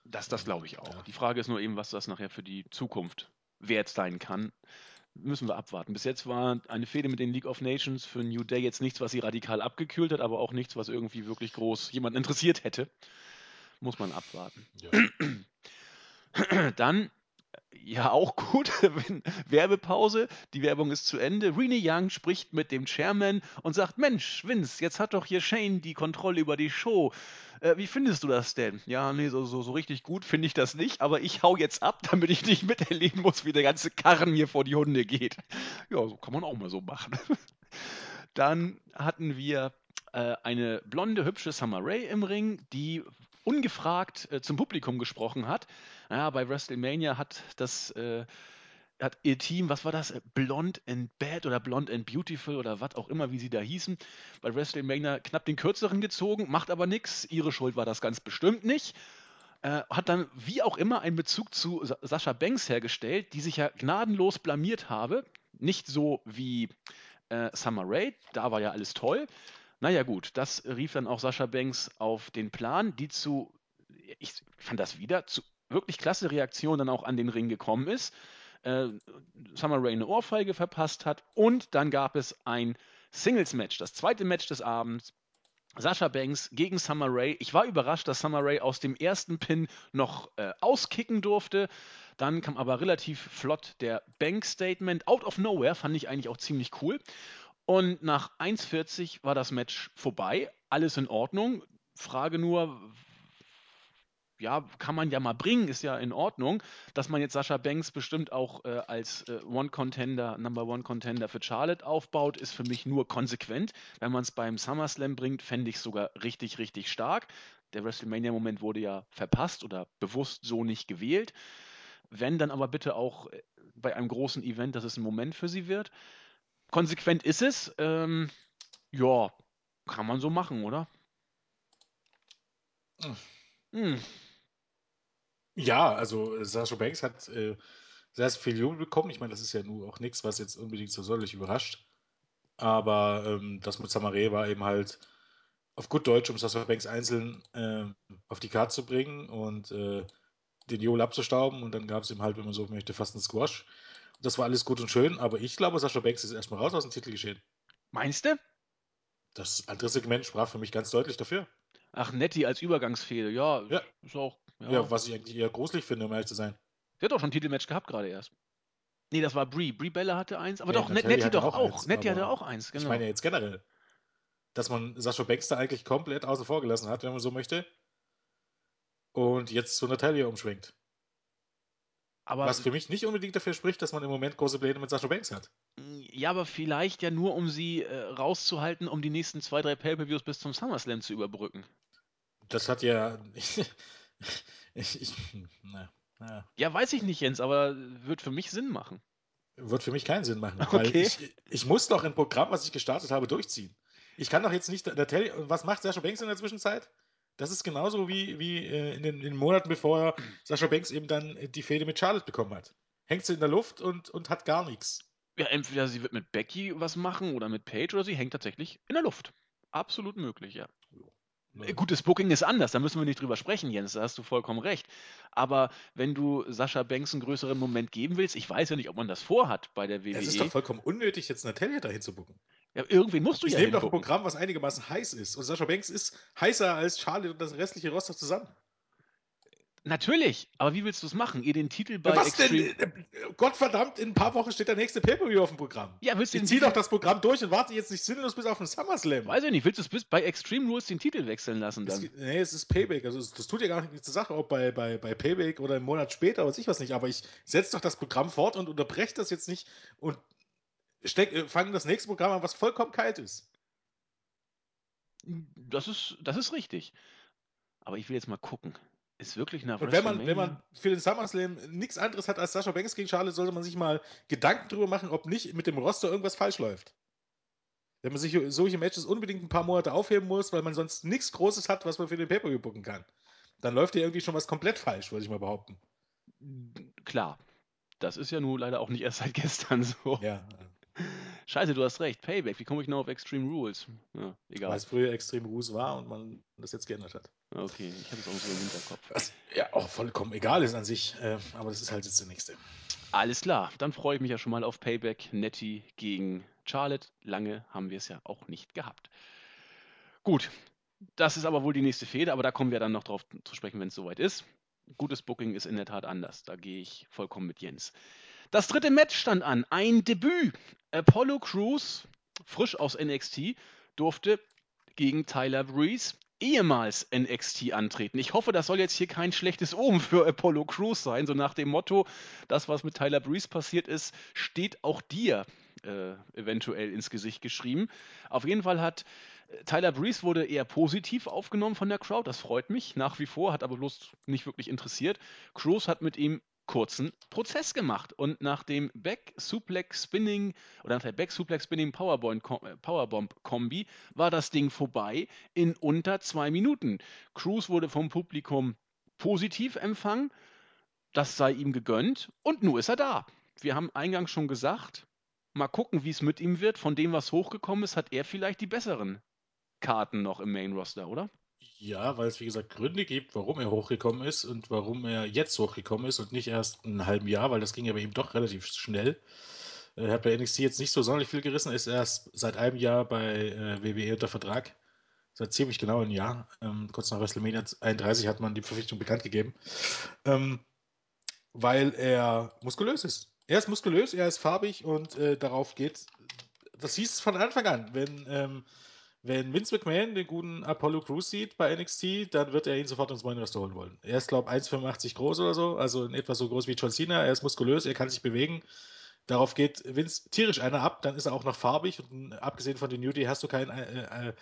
[SPEAKER 1] das, das glaube ich auch.
[SPEAKER 2] Ja.
[SPEAKER 1] Die Frage ist nur eben, was das nachher für die Zukunft wert sein kann. Müssen wir abwarten. Bis jetzt war eine Fehde mit den League of Nations für New Day jetzt nichts, was sie radikal abgekühlt hat, aber auch nichts, was irgendwie wirklich groß jemanden interessiert hätte. Muss man abwarten.
[SPEAKER 2] Ja.
[SPEAKER 1] Dann, ja, auch gut, Werbepause, die Werbung ist zu Ende. Rene Young spricht mit dem Chairman und sagt: Mensch, Vince, jetzt hat doch hier Shane die Kontrolle über die Show. Äh, wie findest du das denn? Ja, nee, so, so, so richtig gut finde ich das nicht, aber ich hau jetzt ab, damit ich nicht miterleben muss, wie der ganze Karren mir vor die Hunde geht. Ja, so kann man auch mal so machen. Dann hatten wir äh, eine blonde, hübsche Summer Rae im Ring, die ungefragt äh, zum Publikum gesprochen hat. Ja, bei WrestleMania hat das äh, hat ihr Team, was war das? Äh, Blonde and Bad oder Blonde and Beautiful oder was auch immer, wie sie da hießen, bei WrestleMania knapp den kürzeren gezogen, macht aber nichts. Ihre Schuld war das ganz bestimmt nicht. Äh, hat dann wie auch immer einen Bezug zu Sa Sascha Banks hergestellt, die sich ja gnadenlos blamiert habe. Nicht so wie äh, Summer Rae, da war ja alles toll. Naja, gut, das rief dann auch Sascha Banks auf den Plan, die zu, ich fand das wieder, zu wirklich klasse Reaktion dann auch an den Ring gekommen ist. Äh, Summer Rae eine Ohrfeige verpasst hat und dann gab es ein Singles-Match, das zweite Match des Abends. Sascha Banks gegen Summer Rae. Ich war überrascht, dass Summer Rae aus dem ersten Pin noch äh, auskicken durfte. Dann kam aber relativ flott der Bank-Statement. Out of nowhere fand ich eigentlich auch ziemlich cool. Und nach 1,40 war das Match vorbei. Alles in Ordnung. Frage nur, ja, kann man ja mal bringen, ist ja in Ordnung. Dass man jetzt Sascha Banks bestimmt auch äh, als äh, One-Contender, Number One-Contender für Charlotte aufbaut, ist für mich nur konsequent. Wenn man es beim SummerSlam bringt, fände ich es sogar richtig, richtig stark. Der WrestleMania-Moment wurde ja verpasst oder bewusst so nicht gewählt. Wenn, dann aber bitte auch äh, bei einem großen Event, dass es ein Moment für sie wird. Konsequent ist es. Ähm, ja, kann man so machen, oder?
[SPEAKER 2] Hm. Hm. Ja, also Sascha Banks hat äh, sehr, viel Jubel bekommen. Ich meine, das ist ja nur auch nichts, was jetzt unbedingt so sonderlich überrascht. Aber ähm, das mit Samaré war eben halt auf gut Deutsch, um Sascha Banks einzeln äh, auf die Karte zu bringen und äh, den Jubel abzustauben. Und dann gab es eben halt, wenn man so möchte, fast einen Squash. Und das war alles gut und schön, aber ich glaube, Sascha Banks ist erstmal raus aus dem Titelgeschehen.
[SPEAKER 1] Meinst du?
[SPEAKER 2] Das andere Segment sprach für mich ganz deutlich dafür.
[SPEAKER 1] Ach, Nettie als Übergangsfehde, ja,
[SPEAKER 2] ja.
[SPEAKER 1] ist auch.
[SPEAKER 2] Ja. ja. was ich eigentlich eher gruselig finde, um ehrlich zu sein.
[SPEAKER 1] Sie hat doch schon ein Titelmatch gehabt gerade erst. Nee, das war Brie. Brie Bella hatte eins, aber ja, doch, Nettie, Nettie doch auch. auch. Nettie hatte auch eins,
[SPEAKER 2] genau. Ich meine
[SPEAKER 1] ja
[SPEAKER 2] jetzt generell, dass man Sascha Baxter eigentlich komplett außen vor gelassen hat, wenn man so möchte. Und jetzt zu Natalia umschwenkt. Aber Was für mich nicht unbedingt dafür spricht, dass man im Moment große Pläne mit Sascha Banks hat.
[SPEAKER 1] Ja, aber vielleicht ja nur, um sie äh, rauszuhalten, um die nächsten zwei, drei Pay-Per-Views bis zum SummerSlam zu überbrücken.
[SPEAKER 2] Das hat ja. ich, ich, na,
[SPEAKER 1] na. Ja, weiß ich nicht, Jens, aber wird für mich Sinn machen.
[SPEAKER 2] Wird für mich keinen Sinn machen. Okay. Weil ich, ich muss doch ein Programm, was ich gestartet habe, durchziehen. Ich kann doch jetzt nicht. Was macht Sascha Banks in der Zwischenzeit? Das ist genauso wie, wie äh, in, den, in, den, Monaten, bevor Sascha Banks eben dann die Fehde mit Charlotte bekommen hat. Hängt sie in der Luft und, und hat gar nichts.
[SPEAKER 1] Ja, entweder sie wird mit Becky was machen oder mit Paige oder sie hängt tatsächlich in der Luft. Absolut möglich, ja. Äh, Gutes Booking ist anders, da müssen wir nicht drüber sprechen, Jens, da hast du vollkommen recht. Aber wenn du Sascha Banks einen größeren Moment geben willst, ich weiß ja nicht, ob man das vorhat bei der WWE. Es
[SPEAKER 2] ist doch vollkommen unnötig, jetzt Natalia dahin zu booken.
[SPEAKER 1] Ja, irgendwie musst du
[SPEAKER 2] ich
[SPEAKER 1] ja
[SPEAKER 2] Ich nehme doch ein Programm, was einigermaßen heiß ist. Und Sascha Banks ist heißer als Charlie und das restliche Roster zusammen.
[SPEAKER 1] Natürlich, aber wie willst du es machen? Ihr den Titel bei
[SPEAKER 2] Was Extreme... denn? Äh, Gottverdammt, in ein paar Wochen steht der nächste Pay-Per-View auf dem Programm.
[SPEAKER 1] Ja, willst
[SPEAKER 2] du ich zieh doch das Programm durch und warte jetzt nicht sinnlos bis auf den SummerSlam.
[SPEAKER 1] Weiß ich nicht, willst du es bei Extreme Rules den Titel wechseln lassen dann?
[SPEAKER 2] Es, nee, es ist Payback, also das tut ja gar nichts zur Sache, ob bei, bei, bei Payback oder einen Monat später oder ich was nicht, aber ich setze doch das Programm fort und unterbreche das jetzt nicht und äh, fange das nächste Programm an, was vollkommen kalt ist.
[SPEAKER 1] Das ist, das ist richtig. Aber ich will jetzt mal gucken. Ist wirklich nach
[SPEAKER 2] Und wenn man, wenn man für den SummerSlam nichts anderes hat als Sascha Banks gegen Charlotte, sollte man sich mal Gedanken darüber machen, ob nicht mit dem Roster irgendwas falsch läuft. Wenn man sich solche Matches unbedingt ein paar Monate aufheben muss, weil man sonst nichts Großes hat, was man für den Pay-Per-View bucken kann, dann läuft ja irgendwie schon was komplett falsch, würde ich mal behaupten.
[SPEAKER 1] Klar. Das ist ja nun leider auch nicht erst seit gestern so.
[SPEAKER 2] Ja.
[SPEAKER 1] Scheiße, du hast recht. Payback. Wie komme ich noch auf Extreme Rules? Ja, egal.
[SPEAKER 2] Weil es früher Extreme Rules war und man das jetzt geändert hat.
[SPEAKER 1] Okay, ich habe es auch so im Hinterkopf.
[SPEAKER 2] Was ja auch vollkommen egal ist an sich, äh, aber das ist halt jetzt der nächste.
[SPEAKER 1] Alles klar, dann freue ich mich ja schon mal auf Payback Nettie gegen Charlotte. Lange haben wir es ja auch nicht gehabt. Gut, das ist aber wohl die nächste Fehde, aber da kommen wir dann noch drauf zu sprechen, wenn es soweit ist. Gutes Booking ist in der Tat anders. Da gehe ich vollkommen mit Jens. Das dritte Match stand an. Ein Debüt. Apollo Crews, frisch aus NXT, durfte gegen Tyler Breeze ehemals NXT antreten. Ich hoffe, das soll jetzt hier kein schlechtes Omen für Apollo Crews sein, so nach dem Motto, das, was mit Tyler Breeze passiert ist, steht auch dir äh, eventuell ins Gesicht geschrieben. Auf jeden Fall hat äh, Tyler Breeze wurde eher positiv aufgenommen von der Crowd, das freut mich nach wie vor, hat aber bloß nicht wirklich interessiert. Cruz hat mit ihm kurzen Prozess gemacht. Und nach dem Back Suplex Spinning oder nach der Back Suplex Spinning äh, Powerbomb Kombi war das Ding vorbei in unter zwei Minuten. Cruz wurde vom Publikum positiv empfangen. Das sei ihm gegönnt und nun ist er da. Wir haben eingangs schon gesagt, mal gucken, wie es mit ihm wird. Von dem, was hochgekommen ist, hat er vielleicht die besseren Karten noch im Main Roster, oder?
[SPEAKER 2] Ja, weil es wie gesagt Gründe gibt, warum er hochgekommen ist und warum er jetzt hochgekommen ist und nicht erst ein halben Jahr, weil das ging ja bei ihm doch relativ schnell. Er hat bei NXT jetzt nicht so sonderlich viel gerissen, ist erst seit einem Jahr bei äh, WWE unter Vertrag. Seit ziemlich genau ein Jahr. Ähm, kurz nach WrestleMania 31 hat man die Verpflichtung bekannt gegeben. Ähm, weil er muskulös ist. Er ist muskulös, er ist farbig und äh, darauf geht. Das hieß es von Anfang an. Wenn ähm, wenn Vince McMahon den guten Apollo Crews sieht bei NXT, dann wird er ihn sofort ins Main Roster holen wollen. Er ist, glaube ich, 1,85 groß oder so, also in etwa so groß wie John Cena. Er ist muskulös, er kann sich bewegen. Darauf geht Vince tierisch einer ab, dann ist er auch noch farbig und abgesehen von den New Day hast du keinen äh, äh,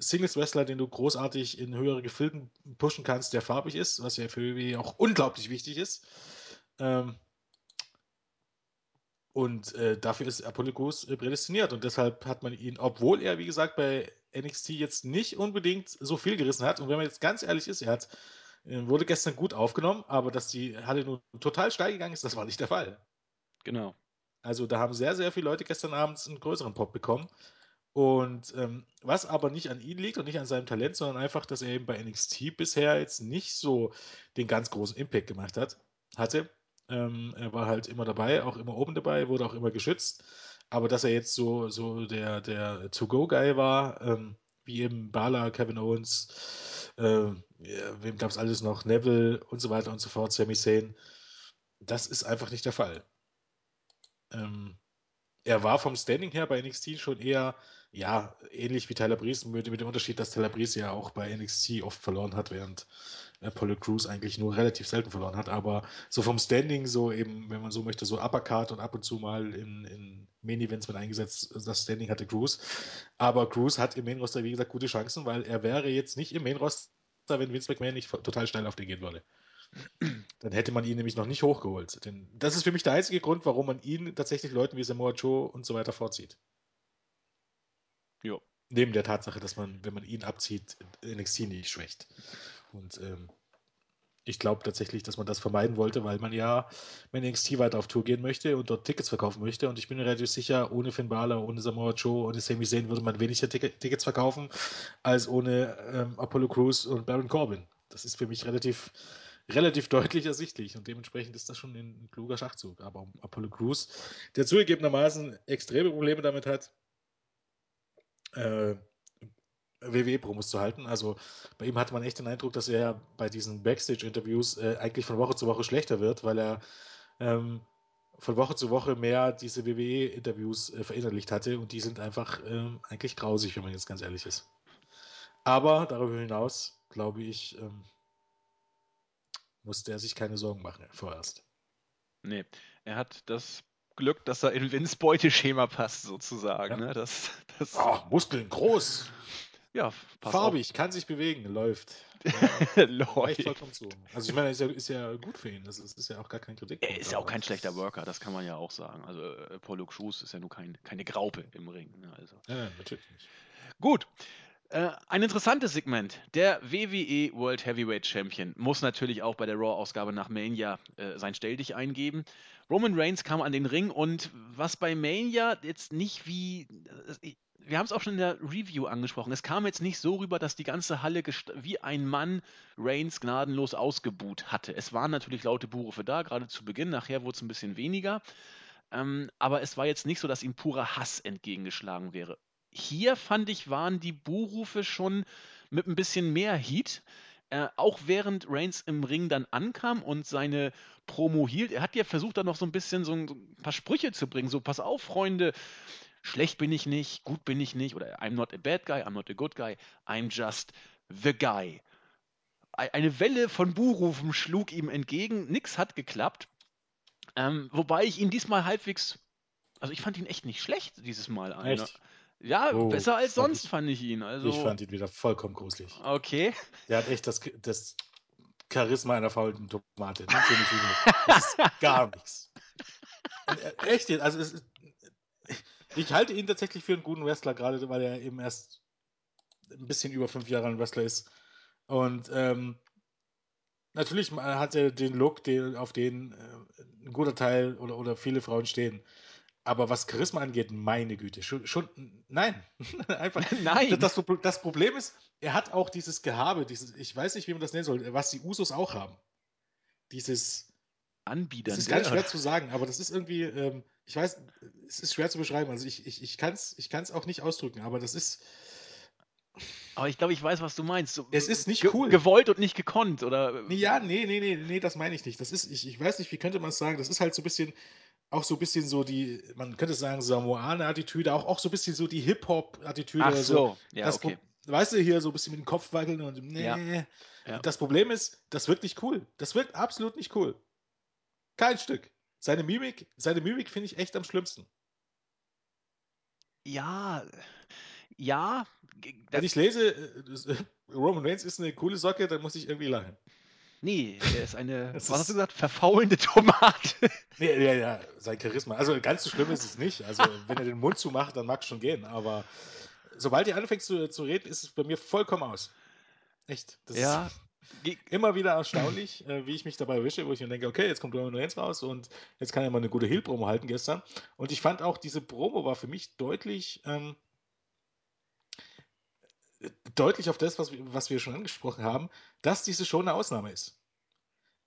[SPEAKER 2] Singles-Wrestler, den du großartig in höhere Gefilden pushen kannst, der farbig ist, was ja für WWE auch unglaublich wichtig ist. Ähm, und äh, dafür ist Apollo Crews äh, prädestiniert. Und deshalb hat man ihn, obwohl er, wie gesagt, bei NXT jetzt nicht unbedingt so viel gerissen hat. Und wenn man jetzt ganz ehrlich ist, er hat, äh, wurde gestern gut aufgenommen, aber dass die Halle nun total steil gegangen ist, das war nicht der Fall.
[SPEAKER 1] Genau.
[SPEAKER 2] Also da haben sehr, sehr viele Leute gestern Abend einen größeren Pop bekommen. Und ähm, was aber nicht an ihm liegt und nicht an seinem Talent, sondern einfach, dass er eben bei NXT bisher jetzt nicht so den ganz großen Impact gemacht hat, hatte. Ähm, er war halt immer dabei, auch immer oben dabei, wurde auch immer geschützt. Aber dass er jetzt so, so der, der To-Go-Guy war, ähm, wie eben Bala, Kevin Owens, äh, wem gab es alles noch, Neville und so weiter und so fort, Sami Zayn, das ist einfach nicht der Fall. Ähm, er war vom Standing her bei NXT schon eher, ja, ähnlich wie Tyler Breeze, mit, mit dem Unterschied, dass Tyler Breeze ja auch bei NXT oft verloren hat, während Apollo Crews eigentlich nur relativ selten verloren hat. Aber so vom Standing, so eben, wenn man so möchte, so Uppercard und ab und zu mal in, in Main-Events mit eingesetzt, das Standing hatte Crews. Aber Crews hat im Main-Roster, wie gesagt, gute Chancen, weil er wäre jetzt nicht im Main-Roster, wenn Vince McMahon nicht total schnell auf den gehen würde. Dann hätte man ihn nämlich noch nicht hochgeholt. Denn das ist für mich der einzige Grund, warum man ihn tatsächlich Leuten wie Samoa Joe und so weiter vorzieht.
[SPEAKER 1] Jo.
[SPEAKER 2] Neben der Tatsache, dass man, wenn man ihn abzieht, NXT nicht schwächt. Und ähm, ich glaube tatsächlich, dass man das vermeiden wollte, weil man ja mit NXT weiter auf Tour gehen möchte und dort Tickets verkaufen möchte. Und ich bin mir relativ sicher, ohne Finn Balor, ohne Samoa Joe, ohne Sami Zayn würde man weniger Tickets verkaufen als ohne ähm, Apollo Crews und Baron Corbin. Das ist für mich relativ, relativ deutlich ersichtlich und dementsprechend ist das schon ein kluger Schachzug. Aber Apollo Crews, der zugegebenermaßen extreme Probleme damit hat, äh, WWE-Promos zu halten. Also bei ihm hatte man echt den Eindruck, dass er bei diesen Backstage-Interviews äh, eigentlich von Woche zu Woche schlechter wird, weil er ähm, von Woche zu Woche mehr diese WWE-Interviews äh, verinnerlicht hatte und die sind einfach ähm, eigentlich grausig, wenn man jetzt ganz ehrlich ist. Aber darüber hinaus, glaube ich, ähm, musste er sich keine Sorgen machen vorerst.
[SPEAKER 1] Nee, er hat das Glück, dass er in Vince Beuteschema passt, sozusagen.
[SPEAKER 2] Ja.
[SPEAKER 1] Ne? Das, das,
[SPEAKER 2] oh, Muskeln groß.
[SPEAKER 1] Ja,
[SPEAKER 2] farbig, auf. kann sich bewegen, läuft.
[SPEAKER 1] Läuft.
[SPEAKER 2] vollkommen zu. Also ich meine, ist ja, ist ja gut für ihn. Das ist, ist ja auch gar kein Kritik.
[SPEAKER 1] Er ist ja auch kein schlechter Worker, das kann man ja auch sagen. Also äh, Paulo Cruz ist ja nur kein, keine Graupe im Ring. Ne? Also.
[SPEAKER 2] Ja, natürlich nicht.
[SPEAKER 1] Gut. Äh, ein interessantes Segment. Der WWE World Heavyweight Champion muss natürlich auch bei der Raw-Ausgabe nach Mania äh, sein Stelldich eingeben. Roman Reigns kam an den Ring und was bei Mania jetzt nicht wie. Äh, wir haben es auch schon in der Review angesprochen. Es kam jetzt nicht so rüber, dass die ganze Halle wie ein Mann Reigns gnadenlos ausgebuht hatte. Es waren natürlich laute Buhrufe da, gerade zu Beginn. Nachher wurde es ein bisschen weniger. Ähm, aber es war jetzt nicht so, dass ihm purer Hass entgegengeschlagen wäre hier fand ich, waren die Buhrufe schon mit ein bisschen mehr Heat. Äh, auch während Reigns im Ring dann ankam und seine Promo hielt, er hat ja versucht, da noch so ein bisschen so ein, so ein, paar Sprüche zu bringen. So, pass auf, Freunde, schlecht bin ich nicht, gut bin ich nicht, oder I'm not a bad guy, I'm not a good guy, I'm just the guy. Eine Welle von Buhrufen schlug ihm entgegen, nix hat geklappt. Ähm, wobei ich ihn diesmal halbwegs, also ich fand ihn echt nicht schlecht dieses Mal.
[SPEAKER 2] Echt?
[SPEAKER 1] Ja, oh, besser als sonst ich, fand ich ihn. Also,
[SPEAKER 2] ich fand ihn wieder vollkommen gruselig.
[SPEAKER 1] Okay.
[SPEAKER 2] Der hat echt das, das Charisma einer faulen Tomate. Das ist gar nichts. Echt, also ist, ich halte ihn tatsächlich für einen guten Wrestler, gerade weil er eben erst ein bisschen über fünf Jahre ein Wrestler ist. Und ähm, natürlich hat er den Look, den, auf den äh, ein guter Teil oder, oder viele Frauen stehen. Aber was Charisma angeht, meine Güte, schon, schon nein. Einfach.
[SPEAKER 1] Nein.
[SPEAKER 2] Das, das, Problem ist, er hat auch dieses Gehabe, dieses, ich weiß nicht, wie man das nennen soll, was die Usos auch haben. Dieses.
[SPEAKER 1] Anbietern.
[SPEAKER 2] Das ist ganz schwer zu sagen, aber das ist irgendwie, ähm, ich weiß, es ist schwer zu beschreiben. Also ich, ich, ich kann es ich kann's auch nicht ausdrücken, aber das ist.
[SPEAKER 1] Aber ich glaube, ich weiß, was du meinst. So,
[SPEAKER 2] Es ist nicht cool.
[SPEAKER 1] Gewollt und nicht gekonnt, oder?
[SPEAKER 2] Nee, ja, nee, nee, nee, nee, das meine ich nicht. Das ist, ich, ich weiß nicht, wie könnte man es sagen? Das ist halt so ein bisschen, auch so ein bisschen so die, man könnte sagen, Samoane-Attitüde, auch, auch so ein bisschen so die Hip-Hop-Attitüde
[SPEAKER 1] Ach
[SPEAKER 2] so.
[SPEAKER 1] so, ja,
[SPEAKER 2] Das,
[SPEAKER 1] okay.
[SPEAKER 2] weißt du, hier so ein bisschen mit dem Kopf wackeln und nee.
[SPEAKER 1] Ja, ja.
[SPEAKER 2] Das Problem ist, das wirkt nicht cool. Das wirkt absolut nicht cool. Kein Stück. Seine Mimik, seine Mimik finde ich echt am schlimmsten.
[SPEAKER 1] Ja, ja,
[SPEAKER 2] Wenn ich lese, äh, äh, Roman Reigns ist eine coole Socke, dann muss ich irgendwie lachen.
[SPEAKER 1] nee, er ist eine,
[SPEAKER 2] Das
[SPEAKER 1] was hast du
[SPEAKER 2] ist-
[SPEAKER 1] gesagt, verfaulende Tomate.
[SPEAKER 2] Nee, ja, ja, sein Charisma. Also ganz so schlimm ist es nicht. Also wenn er den Mund zumacht, dann mag es schon gehen. Aber sobald ihr anfängt zu, zu reden, ist es bei mir vollkommen aus. Echt. Das
[SPEAKER 1] Ja,
[SPEAKER 2] ist immer wieder erstaunlich, äh, wie ich mich dabei erwische, wo ich mir denke, okay, jetzt kommt Roman Reigns raus und jetzt kann er mal eine gute Heel-Promo halten gestern. Und ich fand auch, diese Promo war für mich deutlich, ähm, deutlich auf das, was wir, was wir schon angesprochen haben, dass diese Show eine Ausnahme ist.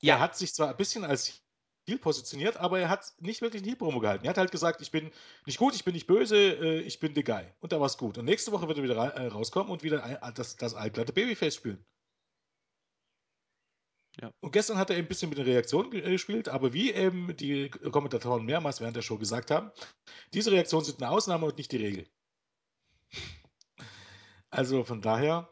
[SPEAKER 1] Ja.
[SPEAKER 2] Er hat sich zwar ein bisschen als Heel positioniert, aber er hat nicht wirklich eine Heel-Promo gehalten. Er hat halt gesagt, ich bin nicht gut, ich bin nicht böse, äh, ich bin the guy. Und da war es gut. Und nächste Woche wird er wieder äh, rauskommen und wieder ein, das, das allglatte Babyface spielen.
[SPEAKER 1] Ja.
[SPEAKER 2] Und gestern hat er ein bisschen mit den Reaktionen ge- äh, gespielt, aber wie eben die Kommentatoren mehrmals während der Show gesagt haben, diese Reaktionen sind eine Ausnahme und nicht die Regel. Also von daher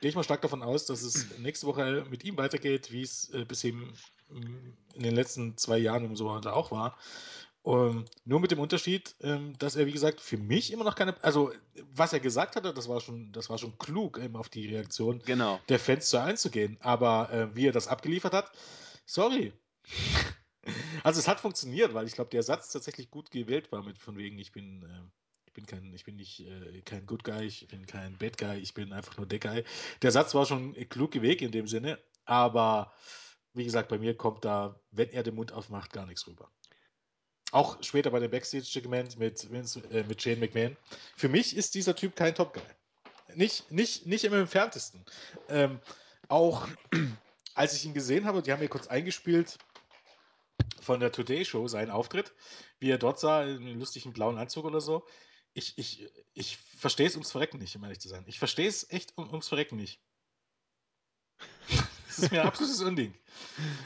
[SPEAKER 2] gehe ich mal stark davon aus, dass es nächste Woche mit ihm weitergeht, wie es äh, bis eben in den letzten zwei Jahren und so weiter auch war. Ähm, nur mit dem Unterschied, ähm, dass er, wie gesagt, für mich immer noch keine, also was er gesagt hatte, das war schon, das war schon klug, eben auf die Reaktion
[SPEAKER 1] genau.
[SPEAKER 2] der Fans zu einzugehen. Aber äh, wie er das abgeliefert hat, sorry. Also es hat funktioniert, weil ich glaube, der Satz tatsächlich gut gewählt war mit von wegen, ich bin, äh, bin kein, ich bin nicht äh, kein Good Guy, ich bin kein Bad Guy, ich bin einfach nur der Guy. Der Satz war schon klug gewählt in dem Sinne, aber wie gesagt, bei mir kommt da, wenn er den Mund aufmacht, gar nichts rüber. Auch später bei dem Backstage-Segment mit, äh, mit Shane McMahon. Für mich ist dieser Typ kein Top Guy. Nicht, nicht, nicht im entferntesten. Ähm, auch als ich ihn gesehen habe, die haben mir kurz eingespielt von der Today Show, seinen Auftritt, wie er dort sah, in einem lustigen blauen Anzug oder so. Ich, ich, ich verstehe es ums Verrecken nicht, um ehrlich zu sein. Ich verstehe es echt um, ums Verrecken nicht. Das ist mir ein absolutes Unding.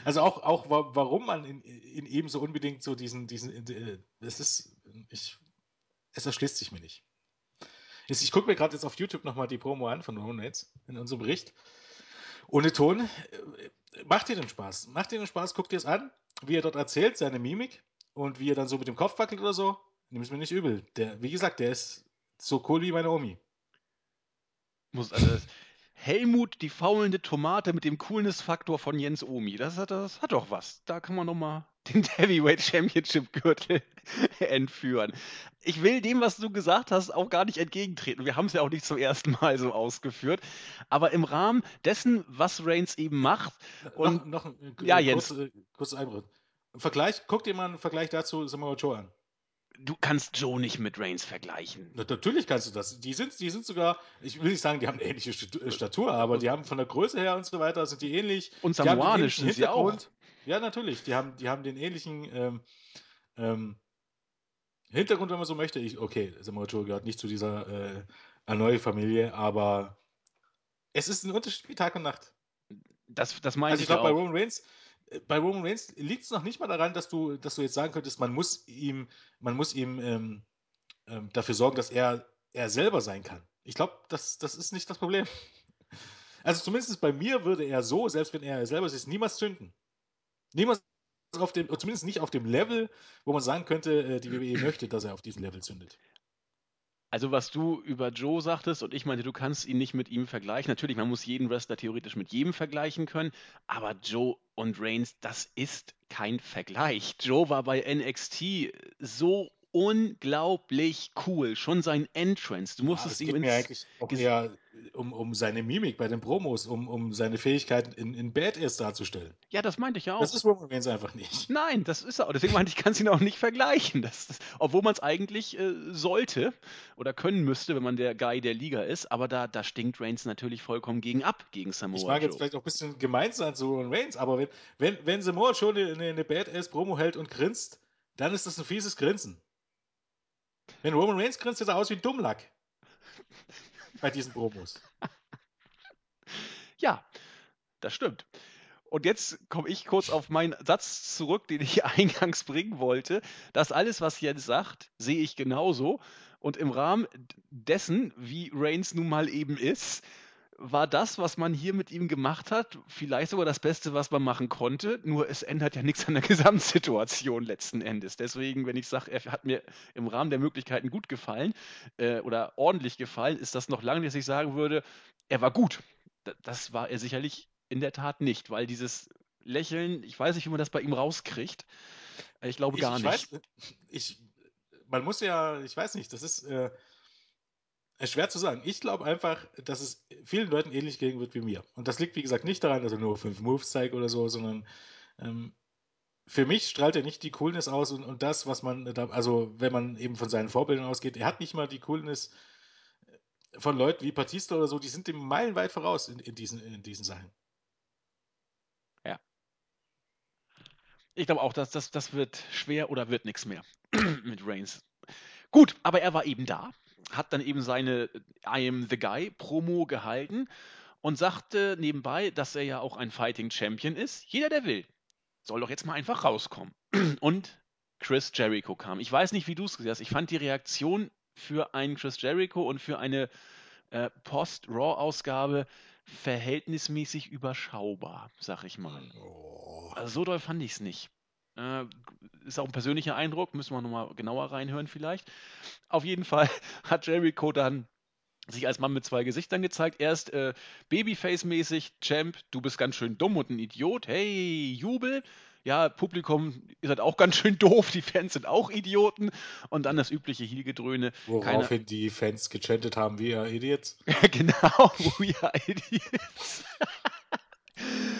[SPEAKER 2] Also auch, auch wa- warum man in, in ihm so unbedingt so diesen, diesen, äh, das ist, ich, es erschließt sich mir nicht. Ich gucke mir gerade jetzt auf YouTube nochmal die Promo an von Reigns in unserem Bericht. Ohne Ton. Äh, Macht dir den Spaß. Macht dir den Spaß, guck dir es an, wie er dort erzählt, seine Mimik und wie er dann so mit dem Kopf wackelt oder so. Nimm es mir nicht übel. Der, wie gesagt, der ist so cool wie meine Omi.
[SPEAKER 1] Muss, also das, Helmut, die faulende Tomate mit dem Coolness-Faktor von Jens Omi. Das hat, das hat doch was. Da kann man noch mal den Heavyweight Championship Gürtel entführen. Ich will dem, was du gesagt hast, auch gar nicht entgegentreten. Wir haben es ja auch nicht zum ersten Mal so ausgeführt. Aber im Rahmen dessen, was Reigns eben macht, und
[SPEAKER 2] noch, noch ein äh,
[SPEAKER 1] Ja, Jens.
[SPEAKER 2] kurz, äh, kurzes Einwurf. Ein Vergleich, guck dir mal einen Vergleich dazu Samoa Joe an.
[SPEAKER 1] Du kannst Joe nicht mit Reigns vergleichen.
[SPEAKER 2] Na, natürlich kannst du das. Die sind, die sind sogar, ich will nicht sagen, die haben eine ähnliche äh, Statur, aber die haben von der Größe her und so weiter, sind die ähnlich.
[SPEAKER 1] Und samoanisch sind sie auch.
[SPEAKER 2] Ja, natürlich. Die haben, die haben den ähnlichen ähm, ähm, Hintergrund, wenn man so möchte. Ich, okay, Samoa Joe gehört nicht zu dieser äh, Anoi-Familie, aber es ist ein Unterschied wie Tag und Nacht.
[SPEAKER 1] Das, das meine
[SPEAKER 2] Also ich
[SPEAKER 1] ich
[SPEAKER 2] glaube, bei. Roman Reigns, bei Roman Reigns liegt es noch nicht mal daran, dass du, dass du jetzt sagen könntest, man muss ihm, man muss ihm ähm, ähm, dafür sorgen, dass er er selber sein kann. Ich glaube, das, das ist nicht das Problem. Also zumindest bei mir würde er so, selbst wenn er selber ist, niemals zünden. Niemals auf dem, zumindest nicht auf dem Level, wo man sagen könnte, äh, die WWE möchte, dass er auf diesem Level zündet.
[SPEAKER 1] Also was du über Joe sagtest und ich meinte, du kannst ihn nicht mit ihm vergleichen. Natürlich, man muss jeden Wrestler theoretisch mit jedem vergleichen können, aber Joe und Reigns, das ist kein Vergleich. Joe war bei NXT so unglaublich cool, schon sein Entrance. Du
[SPEAKER 2] Ja,
[SPEAKER 1] musstest
[SPEAKER 2] es
[SPEAKER 1] ihm
[SPEAKER 2] geht mir
[SPEAKER 1] ins
[SPEAKER 2] eigentlich auch eher um, um seine Mimik bei den Promos, um, um seine Fähigkeiten in, in Badass darzustellen.
[SPEAKER 1] Ja, das meinte ich ja
[SPEAKER 2] Das
[SPEAKER 1] auch.
[SPEAKER 2] ist Roman Reigns einfach nicht.
[SPEAKER 1] Nein, das ist er auch. Deswegen meinte ich, kann es ihn auch nicht vergleichen. Das, das, obwohl man es eigentlich äh, sollte oder können müsste, wenn man der Guy der Liga ist. Aber da, da stinkt Reigns natürlich vollkommen gegen ab, gegen
[SPEAKER 2] Ich
[SPEAKER 1] Samoa
[SPEAKER 2] mag jetzt
[SPEAKER 1] Joe.
[SPEAKER 2] vielleicht auch ein bisschen gemein sein zu Roman Reigns, aber wenn, wenn, wenn Samoa schon eine, eine Badass-Promo hält und grinst, dann ist das ein fieses Grinsen. Wenn Roman Reigns grinst, sieht er aus wie Dummlack. bei diesen Promos.
[SPEAKER 1] Ja, das stimmt. Und jetzt komme ich kurz auf meinen Satz zurück, den ich eingangs bringen wollte. Das alles, was Jens sagt, sehe ich genauso. Und im Rahmen dessen, wie Reigns nun mal eben ist, war das, was man hier mit ihm gemacht hat, vielleicht sogar das Beste, was man machen konnte. Nur es ändert ja nichts an der Gesamtsituation letzten Endes. Deswegen, wenn ich sage, er hat mir im Rahmen der Möglichkeiten gut gefallen äh, oder ordentlich gefallen, ist das noch lange, dass ich sagen würde, er war gut. Das war er sicherlich in der Tat nicht, weil dieses Lächeln, ich weiß nicht, wie man das bei ihm rauskriegt. Äh, ich glaube
[SPEAKER 2] Ich,
[SPEAKER 1] gar
[SPEAKER 2] ich
[SPEAKER 1] nicht.
[SPEAKER 2] weiß, ich, man muss ja, ich weiß nicht, das ist äh, schwer zu sagen. Ich glaube einfach, dass es vielen Leuten ähnlich gehen wird wie mir. Und das liegt, wie gesagt, nicht daran, dass er nur fünf Moves zeigt oder so, sondern ähm, für mich strahlt er nicht die Coolness aus und, und das, was man da, also wenn man eben von seinen Vorbildern ausgeht, er hat nicht mal die Coolness von Leuten wie Batista oder so, die sind dem meilenweit voraus in, in, diesen, in diesen Sachen.
[SPEAKER 1] Ja. Ich glaube auch, dass das, das wird schwer oder wird nichts mehr mit Reigns. Gut, aber er war eben da, hat dann eben seine I am the Guy Promo gehalten und sagte nebenbei, dass er ja auch ein Fighting Champion ist. Jeder, der will, soll doch jetzt mal einfach rauskommen. Und Chris Jericho kam. Ich weiß nicht, wie du es gesehen hast. Ich fand die Reaktion für einen Chris Jericho und für eine äh, Post-Raw-Ausgabe verhältnismäßig überschaubar, sag ich mal.
[SPEAKER 2] Oh.
[SPEAKER 1] Also so doll fand ich es nicht. Äh, ist auch ein persönlicher Eindruck, müssen wir nochmal genauer reinhören vielleicht. Auf jeden Fall hat Jericho dann sich als Mann mit zwei Gesichtern gezeigt. Erst äh, Babyface-mäßig, Champ, du bist ganz schön dumm und ein Idiot. Hey, Jubel. Ja, Publikum, ihr seid auch ganz schön doof, die Fans sind auch Idioten. Und dann das übliche Heel-Gedröhne.
[SPEAKER 2] Woraufhin die Fans gechantet haben, wie ihr Idiots.
[SPEAKER 1] genau, we are idiots.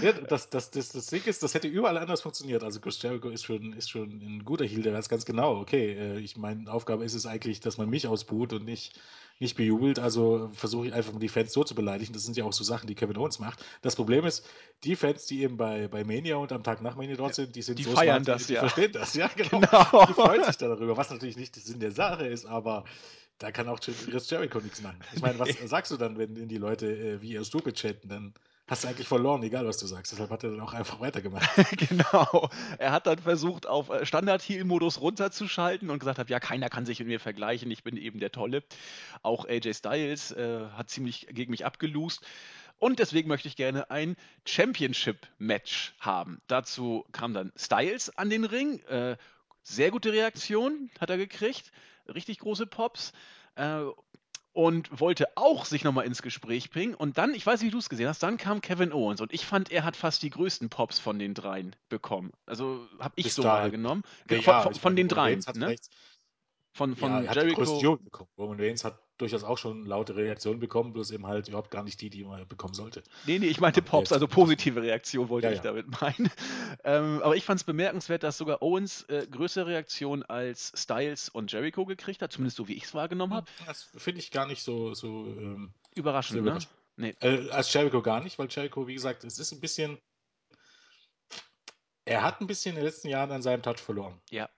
[SPEAKER 2] Ja, das, das, das, das Ding ist, das hätte überall anders funktioniert. Also Chris Jericho ist schon, ist schon ein guter Heel, der weiß ganz genau, okay, äh, ich meine, Aufgabe ist es eigentlich, dass man mich ausbuht und nicht, nicht bejubelt. Also versuche ich einfach die Fans so zu beleidigen. Das sind ja auch so Sachen, die Kevin Owens macht. Das Problem ist, die Fans, die eben bei, bei Mania und am Tag nach Mania dort sind, die sind
[SPEAKER 1] Die
[SPEAKER 2] so
[SPEAKER 1] feiern
[SPEAKER 2] smart,
[SPEAKER 1] das,
[SPEAKER 2] die
[SPEAKER 1] ja.
[SPEAKER 2] verstehen das. Ja, genau.
[SPEAKER 1] Genau.
[SPEAKER 2] Die freuen sich da darüber, was natürlich nicht der Sinn der Sache ist, aber da kann auch Chris Jericho nichts machen. Ich meine, was sagst du dann, wenn die Leute äh, wie ihr Stupid chatten? Dann hast du eigentlich verloren, egal was du sagst. Deshalb hat er dann auch einfach weitergemacht.
[SPEAKER 1] genau. Er hat dann versucht, auf äh, Standard-Heal-Modus runterzuschalten und gesagt hat, ja, keiner kann sich mit mir vergleichen, ich bin eben der Tolle. Auch AJ Styles äh, hat ziemlich gegen mich abgelost. Und deswegen möchte ich gerne ein Championship-Match haben. Dazu kam dann Styles an den Ring. Äh, sehr gute Reaktion hat er gekriegt. Richtig große Pops. Äh, und wollte auch sich nochmal ins Gespräch bringen. Und dann, ich weiß nicht, wie du es gesehen hast, dann kam Kevin Owens und ich fand, er hat fast die größten Pops von den dreien bekommen. Also habe ich
[SPEAKER 2] Bis
[SPEAKER 1] so
[SPEAKER 2] dahin.
[SPEAKER 1] wahrgenommen.
[SPEAKER 2] Ja,
[SPEAKER 1] von, von, von den dreien. Ne?
[SPEAKER 2] Recht.
[SPEAKER 1] Von,
[SPEAKER 2] Ja,
[SPEAKER 1] von
[SPEAKER 2] er hat
[SPEAKER 1] Jericho.
[SPEAKER 2] Jubel bekommen. Roman Reigns hat durchaus auch schon laute Reaktionen bekommen, bloß eben halt überhaupt gar nicht die, die man bekommen sollte.
[SPEAKER 1] Nee, nee, ich meinte
[SPEAKER 2] Aber
[SPEAKER 1] Pops, also positive Reaktion wollte
[SPEAKER 2] Ja,
[SPEAKER 1] ich
[SPEAKER 2] ja.
[SPEAKER 1] damit meinen. Ähm, aber ich fand es bemerkenswert, dass sogar Owens äh, größere Reaktion als Styles und Jericho gekriegt hat, zumindest so wie ich es wahrgenommen habe.
[SPEAKER 2] Das finde ich gar nicht so, so, ähm,
[SPEAKER 1] Überraschend,
[SPEAKER 2] so
[SPEAKER 1] ne?
[SPEAKER 2] überraschend.
[SPEAKER 1] Nee.
[SPEAKER 2] Äh, als Jericho gar nicht, weil Jericho, wie gesagt, es ist ein bisschen. Er hat ein bisschen in den letzten Jahren an seinem Touch verloren.
[SPEAKER 1] Ja.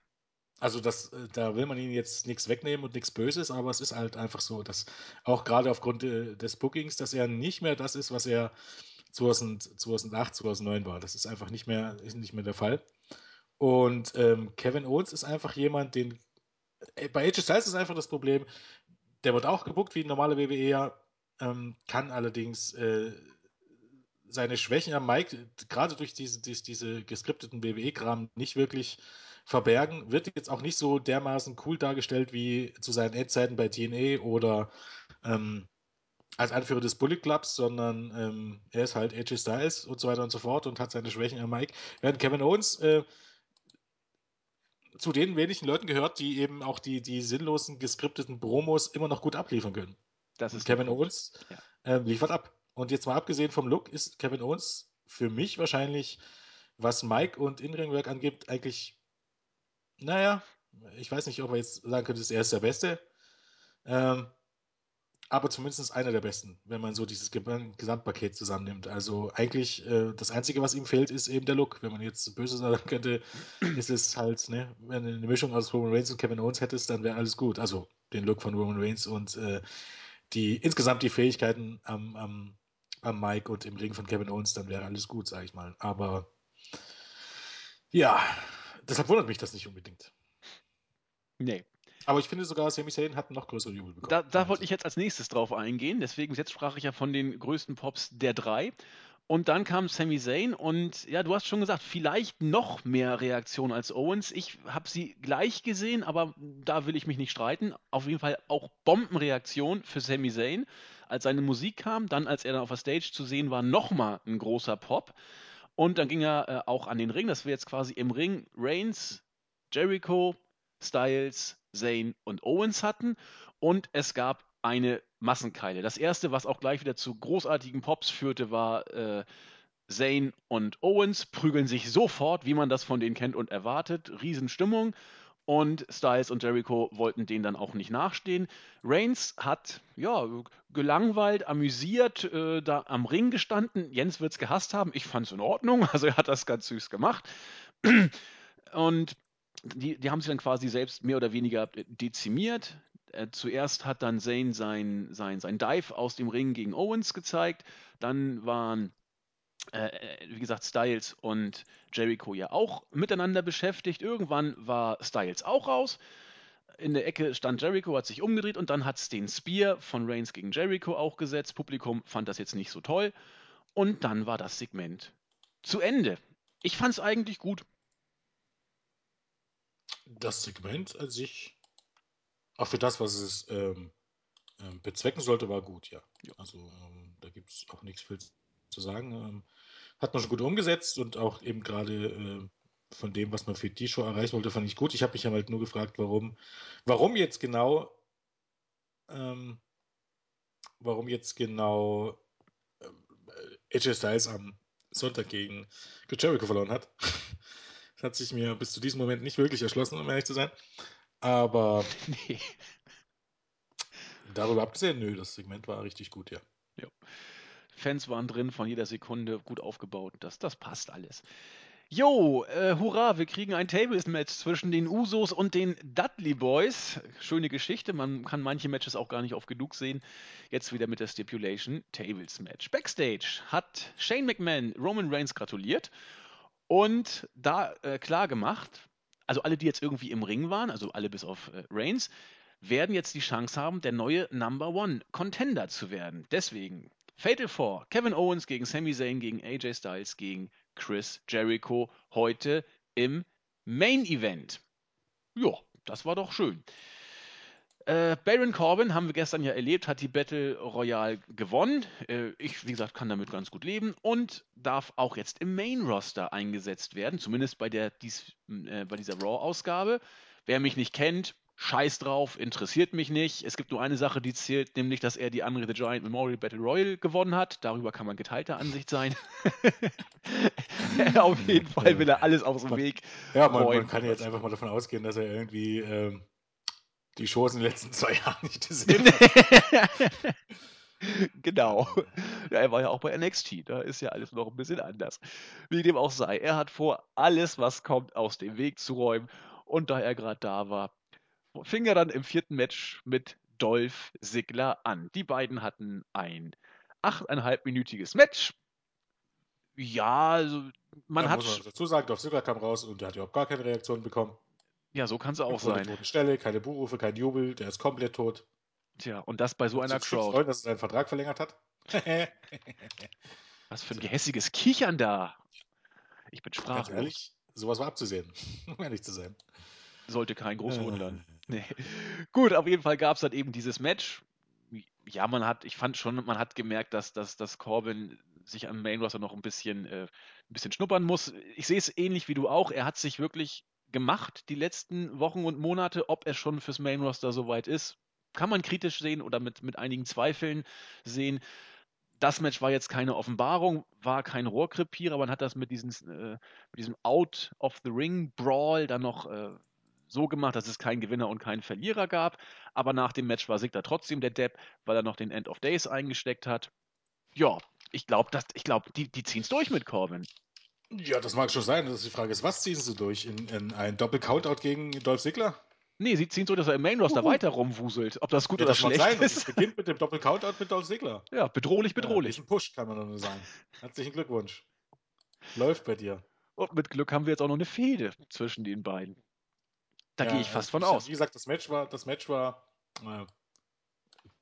[SPEAKER 2] Also das, äh, da will man ihm jetzt nichts wegnehmen und nichts Böses, aber es ist halt einfach so, dass auch gerade aufgrund äh, des Bookings, dass er nicht mehr das ist, was er 2000, 2008, 2009 war. Das ist einfach nicht mehr, ist nicht mehr der Fall. Und ähm, Kevin Owens ist einfach jemand, den äh, bei AJ Styles ist einfach das Problem, der wird auch gebuckt wie ein normaler WWE, ähm, kann allerdings seine Schwächen am Mike, gerade durch diese, diese, diese geskripteten WWE-Kram, nicht wirklich verbergen. Wird jetzt auch nicht so dermaßen cool dargestellt wie zu seinen Endzeiten bei TNA oder ähm, als Anführer des Bullet Clubs, sondern ähm, er ist halt AJ Styles und so weiter und so fort und hat seine Schwächen am Mike. Während Kevin Owens äh, zu den wenigen Leuten gehört, die eben auch die, die sinnlosen geskripteten Promos immer noch gut abliefern können.
[SPEAKER 1] Das ist
[SPEAKER 2] Kevin. Owens
[SPEAKER 1] Ja.
[SPEAKER 2] ähm, liefert ab. Und jetzt mal abgesehen vom Look ist Kevin Owens für mich wahrscheinlich, was Mike und Inringwork angibt, eigentlich, naja, ich weiß nicht, ob er jetzt sagen könnte, er ist der Beste. Ähm, aber zumindest einer der besten, wenn man so dieses Ge- Gesamtpaket zusammennimmt. Also eigentlich äh, das Einzige, was ihm fehlt, ist eben der Look. Wenn man jetzt böse sagen könnte, ist es halt, ne, wenn du eine Mischung aus Roman Reigns und Kevin Owens hättest, dann wäre alles gut. Also den Look von Roman Reigns und äh, die insgesamt die Fähigkeiten am, am, am Mike und im Ring von Kevin Owens, dann wäre alles gut, sage ich mal. Aber ja, deshalb wundert mich das nicht unbedingt.
[SPEAKER 1] Nee.
[SPEAKER 2] Aber ich finde sogar, Sami Zayn hat noch größere Jubel bekommen.
[SPEAKER 1] Da, da wollte ich jetzt als nächstes drauf eingehen. Deswegen, jetzt sprach ich ja von den größten Pops der drei. Und dann kam Sami Zayn und ja, du hast schon gesagt, vielleicht noch mehr Reaktion als Owens. Ich habe sie gleich gesehen, aber da will ich mich nicht streiten. Auf jeden Fall auch Bombenreaktion für Sami Zayn. Als seine Musik kam, dann als er dann auf der Stage zu sehen war, nochmal ein großer Pop. Und dann ging er äh, auch an den Ring. Das wäre jetzt quasi im Ring Reigns, Jericho, Styles, Zayn und Owens hatten. Und es gab eine Massenkeile. Das erste, was auch gleich wieder zu großartigen Pops führte, war äh, Zayn und Owens prügeln sich sofort, wie man das von denen kennt und erwartet. Riesenstimmung. Und Styles und Jericho wollten denen dann auch nicht nachstehen. Reigns hat, ja, gelangweilt, amüsiert, äh, da am Ring gestanden. Jens wird es gehasst haben. Ich fand es in Ordnung. Also er hat das ganz süß gemacht. Und die, die haben sich dann quasi selbst mehr oder weniger dezimiert. Äh, zuerst hat dann Zayn sein, sein, sein Dive aus dem Ring gegen Owens gezeigt. Dann waren, äh, äh, wie gesagt, Styles und Jericho ja auch miteinander beschäftigt. Irgendwann war Styles auch raus. In der Ecke stand Jericho, hat sich umgedreht und dann hat es den Spear von Reigns gegen Jericho auch gesetzt. Publikum fand das jetzt nicht so toll. Und dann war das Segment zu Ende. Ich fand es eigentlich gut.
[SPEAKER 2] Das Segment an sich auch für das, was es ähm, ähm, bezwecken sollte, war gut, ja. ja. Also ähm, da gibt es auch nichts viel zu sagen. Ähm, hat man schon gut umgesetzt und auch eben gerade äh, von dem, was man für die Show erreichen wollte, fand ich gut. Ich habe mich halt nur gefragt, warum, warum jetzt genau, ähm, warum jetzt genau äh, AJ Styles am Sonntag gegen Jericho verloren hat. das hat sich mir bis zu diesem Moment nicht wirklich erschlossen, um ehrlich zu sein. Aber nee. darüber abgesehen, nö, das Segment war richtig gut, ja. ja.
[SPEAKER 1] Fans waren drin, von jeder Sekunde gut aufgebaut. Das, das passt alles. Jo, äh, hurra, wir kriegen ein Tables-Match zwischen den Usos und den Dudley Boys. Schöne Geschichte, man kann manche Matches auch gar nicht oft genug sehen. Jetzt wieder mit der Stipulation Tables-Match. Backstage hat Shane McMahon Roman Reigns gratuliert und da äh, klar gemacht, also alle, die jetzt irgendwie im Ring waren, also alle bis auf äh, Reigns, werden jetzt die Chance haben, der neue Number One Contender zu werden. Deswegen Fatal Four, Kevin Owens gegen Sami Zayn gegen AJ Styles gegen Chris Jericho heute im Main Event. Ja, das war doch schön. Äh, Baron Corbin haben wir gestern ja erlebt, hat die Battle Royale gewonnen. Äh, ich, wie gesagt, kann damit ganz gut leben und darf auch jetzt im Main Roster eingesetzt werden, zumindest bei, der, dies, äh, bei dieser Raw-Ausgabe. Wer mich nicht kennt, scheiß drauf, interessiert mich nicht. Es gibt nur eine Sache, die zählt, nämlich, dass er die Andre the Giant Memorial Battle Royale gewonnen hat. Darüber kann man geteilter Ansicht sein. Auf jeden Fall will er alles aus dem Weg.
[SPEAKER 2] Ja, man, man kann jetzt einfach mal davon ausgehen, dass er irgendwie. Ähm die Shows in den letzten zwei Jahren nicht gesehen
[SPEAKER 1] genau. Ja, er war ja auch bei NXT, da ist ja alles noch ein bisschen anders. Wie dem auch sei, er hat vor, alles, was kommt, aus dem Weg zu räumen. Und da er gerade da war, fing er dann im vierten Match mit Dolph Ziggler an. Die beiden hatten ein achteinhalbminütiges Match. Ja, also man ja, hat. Muss
[SPEAKER 2] man dazu sagen, Dolph Ziggler kam raus und der hat überhaupt gar keine Reaktion bekommen.
[SPEAKER 1] Ja, so kann es auch sein.
[SPEAKER 2] Toten Stelle, keine Buhrufe, kein Jubel, der ist komplett tot.
[SPEAKER 1] Tja, und das bei so einer Crowd.
[SPEAKER 2] Freuen, dass er seinen Vertrag verlängert hat.
[SPEAKER 1] Was für ein gehässiges Kichern da. Ich bin sprachlos. Ganz
[SPEAKER 2] ehrlich, sowas war abzusehen, um ehrlich zu sein.
[SPEAKER 1] Sollte kein groß wundern. Nee. Gut, auf jeden Fall gab es dann eben dieses Match. Ja, man hat, ich fand schon, man hat gemerkt, dass, dass, dass Corbin sich am Main Roster noch ein bisschen, äh, ein bisschen schnuppern muss. Ich sehe es ähnlich wie du auch. Er hat sich wirklich gemacht die letzten Wochen und Monate. Ob er schon fürs Main Roster soweit ist, kann man kritisch sehen oder mit, mit einigen Zweifeln sehen. Das Match war jetzt keine Offenbarung, war kein Rohrkrepierer. Man hat das mit, diesen, äh, mit diesem Out of the Ring Brawl dann noch äh, so gemacht, dass es keinen Gewinner und keinen Verlierer gab. Aber nach dem Match war Sigler trotzdem der Depp, weil er noch den End of Days eingesteckt hat. Ja, ich glaube, glaub, die, die ziehen es durch mit Corbin.
[SPEAKER 2] Ja, das mag schon sein. Das ist die Frage ist, was ziehen sie durch? In, in ein Doppel-Countout gegen Dolph Ziggler?
[SPEAKER 1] Nee, sie ziehen so, dass er im Main Roster
[SPEAKER 2] Uhu.
[SPEAKER 1] weiter rumwuselt. Ob das gut
[SPEAKER 2] Ja,
[SPEAKER 1] oder
[SPEAKER 2] das
[SPEAKER 1] schlecht
[SPEAKER 2] sein. Und Es
[SPEAKER 1] ist.
[SPEAKER 2] beginnt mit dem Doppel-Countout mit Dolph Ziggler.
[SPEAKER 1] Ja, bedrohlich,
[SPEAKER 2] Ja,
[SPEAKER 1] bedrohlich.
[SPEAKER 2] ist ein Push, kann man nur sagen. Herzlichen Glückwunsch. Läuft bei dir.
[SPEAKER 1] Und mit Glück haben wir jetzt auch noch eine Fehde zwischen den beiden. Da
[SPEAKER 2] Ja,
[SPEAKER 1] gehe ich fast von
[SPEAKER 2] ich-
[SPEAKER 1] aus.
[SPEAKER 2] Wie gesagt, das Match war, das Match war äh,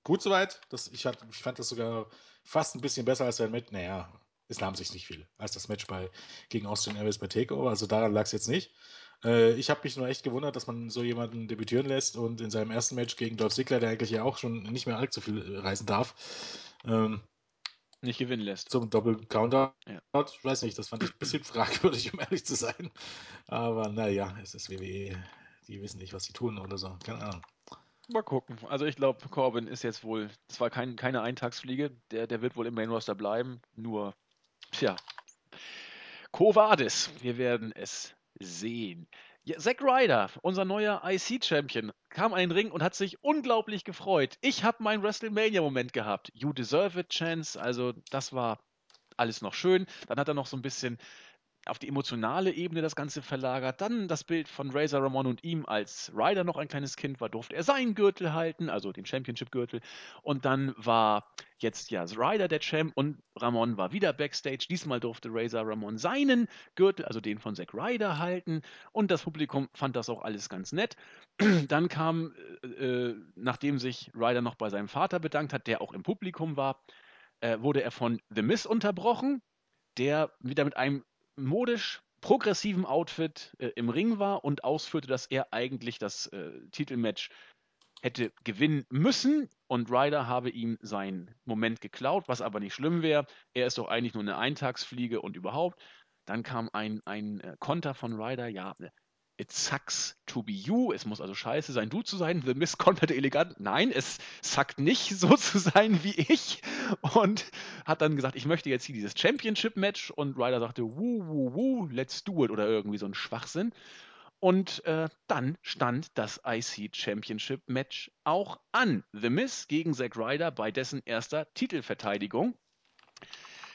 [SPEAKER 2] gut soweit. Das, ich, hat, ich fand das sogar fast ein bisschen besser als sein Match. Naja, es nahm sich nicht viel. Als das Match bei, gegen Austin Aries bei Takeover. Also daran lag es jetzt nicht. Äh, ich habe mich nur echt gewundert, dass man so jemanden debütieren lässt und in seinem ersten Match gegen Dolph Ziggler, der eigentlich ja auch schon nicht mehr allzu viel reisen darf, ähm,
[SPEAKER 1] Nicht gewinnen lässt.
[SPEAKER 2] zum Doppel-Counter.
[SPEAKER 1] Ja.
[SPEAKER 2] Ich weiß nicht, das fand ich ein bisschen fragwürdig, um ehrlich zu sein. Aber naja, es ist WWE. Die wissen nicht, was sie tun oder so. Keine Ahnung.
[SPEAKER 1] Mal gucken. Also ich glaube, Corbin ist jetzt wohl, das war kein, keine Eintagsfliege, der, der wird wohl im Main Roster bleiben. Nur, tja. Covadis, wir werden es sehen. Ja, Zack Ryder, unser neuer IC-Champion, kam an den Ring und hat sich unglaublich gefreut. Ich habe meinen WrestleMania-Moment gehabt. You deserve it, Chance. Also das war alles noch schön. Dann hat er noch so ein bisschen auf die emotionale Ebene das Ganze verlagert. Dann das Bild von Razor Ramon und ihm, als Ryder noch ein kleines Kind war, durfte er seinen Gürtel halten, also den Championship-Gürtel. Und dann war jetzt ja Ryder der Champ und Ramon war wieder Backstage. Diesmal durfte Razor Ramon seinen Gürtel, also den von Zack Ryder, halten. Und das Publikum fand das auch alles ganz nett. Dann kam, äh, äh, nachdem sich Ryder noch bei seinem Vater bedankt hat, der auch im Publikum war, äh, wurde er von The Miz unterbrochen, der wieder mit einem modisch progressiven Outfit äh, im Ring war und ausführte, dass er eigentlich das äh, Titelmatch hätte gewinnen müssen und Ryder habe ihm seinen Moment geklaut, was aber nicht schlimm wäre. Er ist doch eigentlich nur eine Eintagsfliege und überhaupt. Dann kam ein, ein äh, Konter von Ryder, ja, it sucks to be you. Es muss also scheiße sein, du zu sein. The Miss konterte elegant. Nein, es suckt nicht, so zu sein wie ich. Und hat dann gesagt, ich möchte jetzt hier dieses Championship-Match. Und Ryder sagte, wuh, wuh, wuh, let's do it. Oder irgendwie so ein Schwachsinn. Und äh, dann stand das IC Championship Match auch an. The Miz gegen Zack Ryder bei dessen erster Titelverteidigung.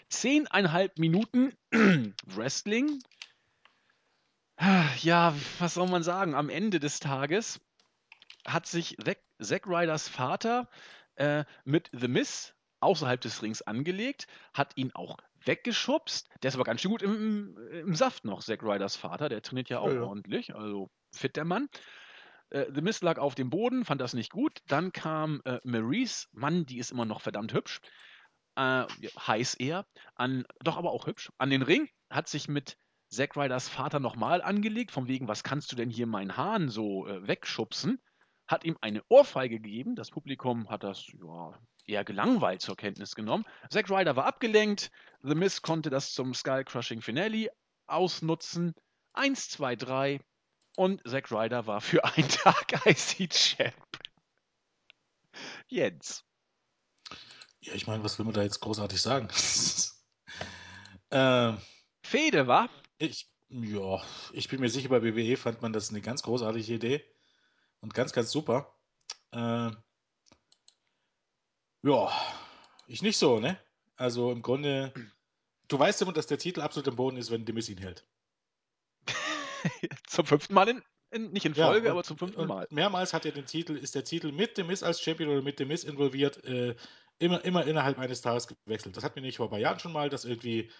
[SPEAKER 1] Zehneinhalb Minuten Wrestling. Ja, was soll man sagen? Am Ende des Tages hat sich Zack, Zack Ryders Vater äh, mit The Miz außerhalb des Rings angelegt, hat ihn auch weggeschubst. Der ist aber ganz schön gut im, im Saft noch, Zack Ryders Vater. Der trainiert ja auch
[SPEAKER 2] Ja, ja.
[SPEAKER 1] ordentlich, also fit der Mann. Äh, The Miz lag auf dem Boden, fand das nicht gut. Dann kam äh, Maurice, Mann, die ist immer noch verdammt hübsch. Äh, heiß eher, an, doch aber auch hübsch, an den Ring, hat sich mit Zack Ryders Vater nochmal angelegt, von wegen, was kannst du denn hier meinen Hahn so äh, wegschubsen? Hat ihm eine Ohrfeige gegeben. Das Publikum hat das ja, eher gelangweilt zur Kenntnis genommen. Zack Ryder war abgelenkt. The Miz konnte das zum Skull Crushing Finale ausnutzen. Eins, zwei, drei. Und Zack Ryder war für einen Tag IC-Champ. Jens.
[SPEAKER 2] Ja, ich meine, was will man da jetzt großartig sagen? ähm,
[SPEAKER 1] Fede, war?
[SPEAKER 2] Ich, ja, ich bin mir sicher, bei WWE fand man das eine ganz großartige Idee und ganz, ganz super. Ähm, ja, ich nicht so, ne? Also im Grunde, du weißt immer, dass der Titel absolut im Boden ist, wenn Demis ihn hält.
[SPEAKER 1] zum fünften Mal in, in nicht in
[SPEAKER 2] Ja,
[SPEAKER 1] Folge,
[SPEAKER 2] und-
[SPEAKER 1] aber zum fünften Mal.
[SPEAKER 2] Mehrmals hat er den Titel, ist der Titel mit Demis als Champion oder mit Demis involviert, äh, immer, immer innerhalb eines Tages gewechselt. Das hatten wir nicht vor ein paar Jahren schon mal, dass irgendwie,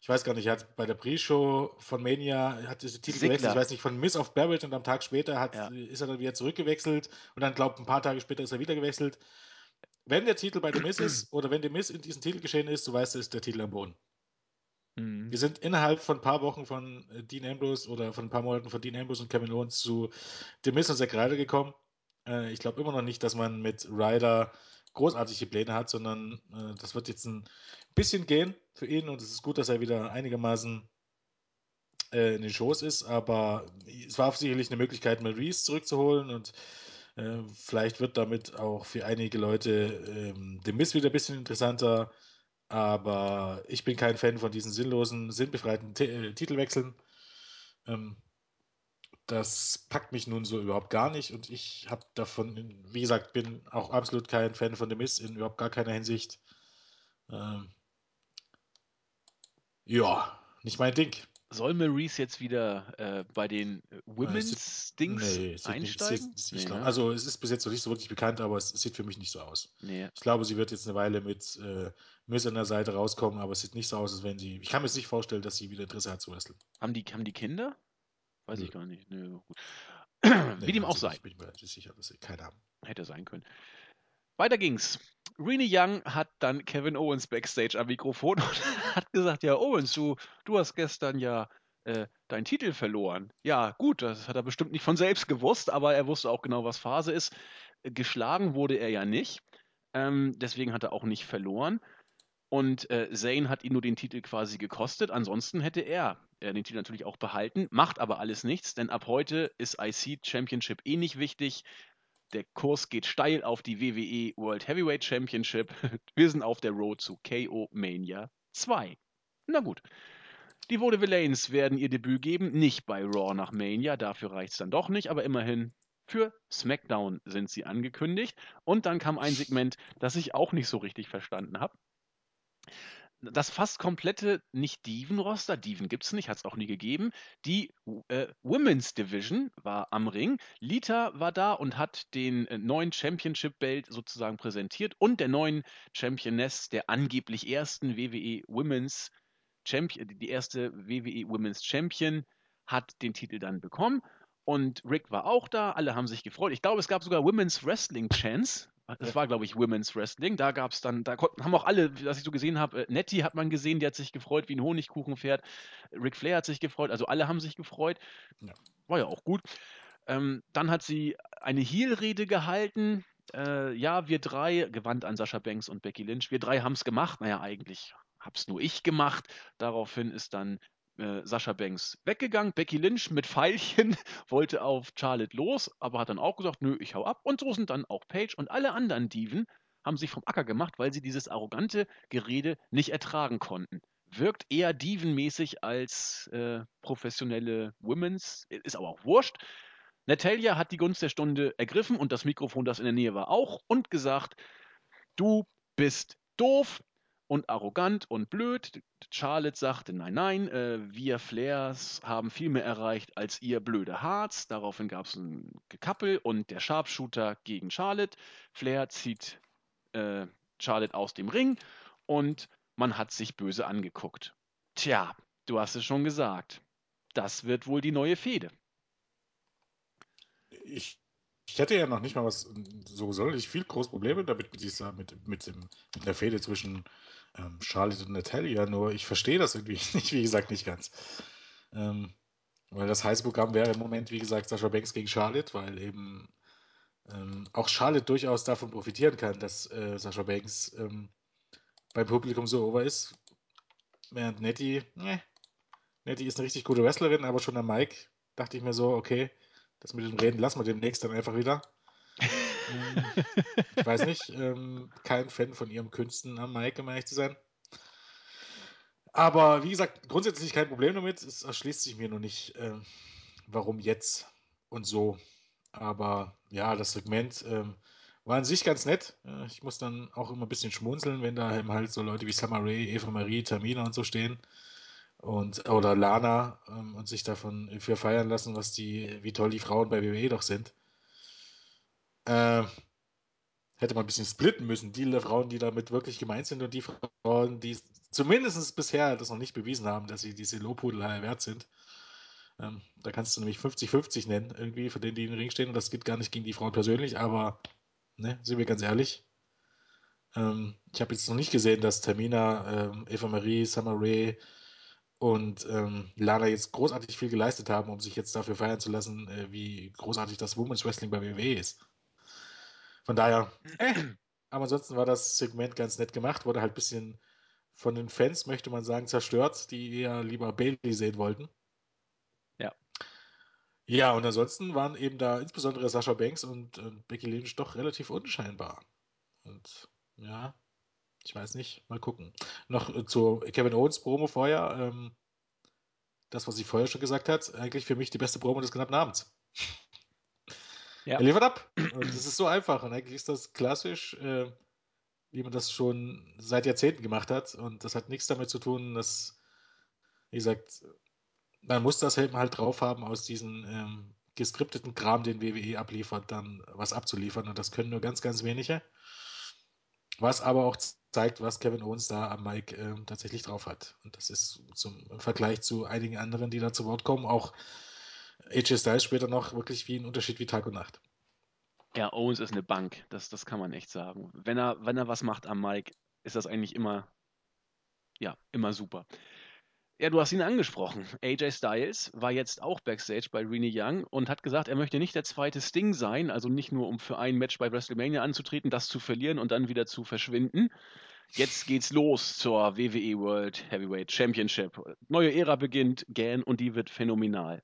[SPEAKER 2] ich weiß gar nicht, er hat bei der Pre-Show von Mania hat diese Titel
[SPEAKER 1] Ziggler.
[SPEAKER 2] gewechselt, ich weiß nicht, von Miss auf Barrett und am Tag später hat,
[SPEAKER 1] Ja.
[SPEAKER 2] ist er dann wieder zurückgewechselt und dann, glaube ein paar Tage später ist er wieder gewechselt. Wenn der Titel bei Demis ist oder wenn Demis in diesem Titel geschehen ist, du weißt, ist der Titel am Boden.
[SPEAKER 1] Mhm.
[SPEAKER 2] Wir sind innerhalb von ein paar Wochen von äh, Dean Ambrose oder von ein paar Monaten von Dean Ambrose und Kevin Owens zu Demis und Zack Ryder gekommen. Äh, ich glaube immer noch nicht, dass man mit Ryder großartige Pläne hat, sondern äh, das wird jetzt ein bisschen gehen für ihn und es ist gut, dass er wieder einigermaßen äh, in den Shows ist, aber es war sicherlich eine Möglichkeit, Maurice zurückzuholen und äh, vielleicht wird damit auch für einige Leute ähm, Demis wieder ein bisschen interessanter. Aber ich bin kein Fan von diesen sinnlosen, sinnbefreiten T äh, Titelwechseln. Ähm, das packt mich nun so überhaupt gar nicht und ich habe davon, wie gesagt, bin auch absolut kein Fan von The Miz in überhaupt gar keiner Hinsicht. Ähm, ja, nicht mein Ding.
[SPEAKER 1] soll Maurice jetzt wieder äh, bei den äh, Women's Dings nee, einsteigen?
[SPEAKER 2] Nicht, nee, glaub, ne? Also es ist bis jetzt noch nicht so wirklich bekannt, aber es, es sieht für mich nicht so aus.
[SPEAKER 1] Nee.
[SPEAKER 2] Ich glaube, sie wird jetzt eine Weile mit äh, Miss an der Seite rauskommen, aber es sieht nicht so aus, als wenn sie. Ich kann mir jetzt nicht vorstellen, dass sie wieder Interesse hat zu wresteln.
[SPEAKER 1] Haben die, haben die Kinder? Weiß ich gar nicht. Nö, gut.
[SPEAKER 2] Nee,
[SPEAKER 1] Wie dem auch sei.
[SPEAKER 2] Ich bin mir sicher, dass sie keine haben.
[SPEAKER 1] Hätte sein können. Weiter ging's. Rene Young hat dann Kevin Owens backstage am Mikrofon und hat gesagt, ja Owens, du, du hast gestern ja äh, deinen Titel verloren. Ja, gut, das hat er bestimmt nicht von selbst gewusst, aber er wusste auch genau, was Phase ist. Geschlagen wurde er ja nicht, ähm, deswegen hat er auch nicht verloren. Und äh, Zane hat ihn nur den Titel quasi gekostet. Ansonsten hätte er äh, den Titel natürlich auch behalten, macht aber alles nichts, denn ab heute ist IC Championship eh nicht wichtig. Der Kurs geht steil auf die WWE World Heavyweight Championship. Wir sind auf der Road zu KO Mania 2. Na gut. Die Vaudevillains werden ihr Debüt geben, nicht bei Raw nach Mania, dafür reicht es dann doch nicht, aber immerhin für SmackDown sind sie angekündigt. Und dann kam ein Segment, das ich auch nicht so richtig verstanden habe das fast komplette Nicht-Diven-Roster, Diven gibt es nicht, hat es auch nie gegeben. Die äh, Women's Division war am Ring. Lita war da und hat den äh, neuen Championship-Belt sozusagen präsentiert und der neuen Championess der angeblich ersten WWE Women's Champion, die erste WWE Women's Champion, hat den Titel dann bekommen. Und Rick war auch da, alle haben sich gefreut. Ich glaube, es gab sogar Women's Wrestling Chance, das war, glaube ich, Women's Wrestling. Da gab es dann, da konnten, haben auch alle, was ich so gesehen habe, äh, Nettie hat man gesehen, die hat sich gefreut wie ein Honigkuchenpferd. Ric Flair hat sich gefreut, also alle haben sich gefreut. Ja. War ja auch gut. Ähm, dann hat sie eine Heel-Rede gehalten. Äh, ja, wir drei, gewandt an Sascha Banks und Becky Lynch, wir drei haben es gemacht. Naja, eigentlich hab's nur ich gemacht. Daraufhin ist dann äh, Sascha Banks weggegangen. Becky Lynch mit Pfeilchen wollte auf Charlotte los, aber hat dann auch gesagt, nö, ich hau ab. Und so sind dann auch Paige und alle anderen Diven haben sich vom Acker gemacht, weil sie dieses arrogante Gerede nicht ertragen konnten. Wirkt eher Diven-mäßig als äh, professionelle Women's, ist aber auch wurscht. Natalia hat die Gunst der Stunde ergriffen und das Mikrofon, das in der Nähe war, auch und gesagt, du bist doof, und arrogant und blöd. Charlotte sagte, nein, nein, äh, wir Flairs haben viel mehr erreicht als ihr blöde Harz. Daraufhin gab es ein Gekappel und der Sharpshooter gegen Charlotte. Flair zieht äh, Charlotte aus dem Ring und man hat sich böse angeguckt. Tja, du hast es schon gesagt. Das wird wohl die neue Fehde.
[SPEAKER 2] Ich ich hätte ja noch nicht mal was so sonderlich viel große Probleme damit mit dieser, mit, mit, dem, mit der Fehde zwischen ähm, Charlotte und Natalia, nur ich verstehe das irgendwie nicht, wie gesagt, nicht ganz. Ähm, weil das heiße Programm wäre im Moment, wie gesagt, Sascha Banks gegen Charlotte, weil eben ähm, auch Charlotte durchaus davon profitieren kann, dass äh, Sascha Banks ähm, beim Publikum so over ist. Während Nettie, ne, Nettie ist eine richtig gute Wrestlerin, aber schon am Mike dachte ich mir so, okay, das mit dem Reden lassen wir demnächst dann einfach wieder. Ich weiß nicht, ähm, kein Fan von ihrem Künsten am Mike, um ehrlich zu sein. Aber wie gesagt, grundsätzlich kein Problem damit. Es erschließt sich mir nur nicht, äh, warum jetzt und so. Aber ja, das Segment äh, war an sich ganz nett. Äh, ich muss dann auch immer ein bisschen schmunzeln, wenn da eben halt so Leute wie Summer Eva Marie, Tamina und so stehen und oder Lana ähm, und sich davon für feiern lassen, was die, wie toll die Frauen bei WWE doch sind. Äh, hätte man ein bisschen splitten müssen. Die Frauen, die damit wirklich gemeint sind und die Frauen, die zumindest bisher das noch nicht bewiesen haben, dass sie diese Lobhudelei wert sind. Ähm, da kannst du nämlich 50-50 nennen, irgendwie, für den, die den Ring stehen. Und das geht gar nicht gegen die Frauen persönlich, aber, ne, sind wir ganz ehrlich. Ähm, ich habe jetzt noch nicht gesehen, dass Tamina, ähm, Eva Marie, Summer Ray, und ähm, Lana jetzt großartig viel geleistet haben, um sich jetzt dafür feiern zu lassen, äh, wie großartig das Women's Wrestling bei WWE ist. Von daher, aber ansonsten war das Segment ganz nett gemacht, wurde halt ein bisschen von den Fans, möchte man sagen, zerstört, die eher lieber Bailey sehen wollten.
[SPEAKER 1] Ja.
[SPEAKER 2] Ja, und ansonsten waren eben da insbesondere Sascha Banks und, und Becky Lynch doch relativ unscheinbar. Und ja, ich weiß nicht, mal gucken. Noch äh, zu Kevin Owens Promo vorher. Ähm, das, was sie vorher schon gesagt hat, eigentlich für mich die beste Promo des knappen Abends. Ja. Er liefert ab. Und das ist so einfach. Und eigentlich ist das klassisch, äh, wie man das schon seit Jahrzehnten gemacht hat. Und das hat nichts damit zu tun, dass, wie gesagt, man muss das eben halt drauf haben, aus diesem ähm, geskripteten Kram, den WWE abliefert, dann was abzuliefern. Und das können nur ganz, ganz wenige. Was aber auch zeigt, was Kevin Owens da am Mike ähm, tatsächlich drauf hat. Und das ist zum, im Vergleich zu einigen anderen, die da zu Wort kommen, auch AJ Styles später noch wirklich wie ein Unterschied wie Tag und Nacht.
[SPEAKER 1] Ja, Owens ist eine Bank, das, das kann man echt sagen. Wenn er, wenn er was macht am Mike, ist das eigentlich immer, ja, immer super. Ja, du hast ihn angesprochen. AJ Styles war jetzt auch backstage bei Renee Young und hat gesagt, er möchte nicht der zweite Sting sein, also nicht nur um für ein Match bei WrestleMania anzutreten, das zu verlieren und dann wieder zu verschwinden. Jetzt geht's los zur WWE World Heavyweight Championship. Neue Ära beginnt, gern und die wird phänomenal.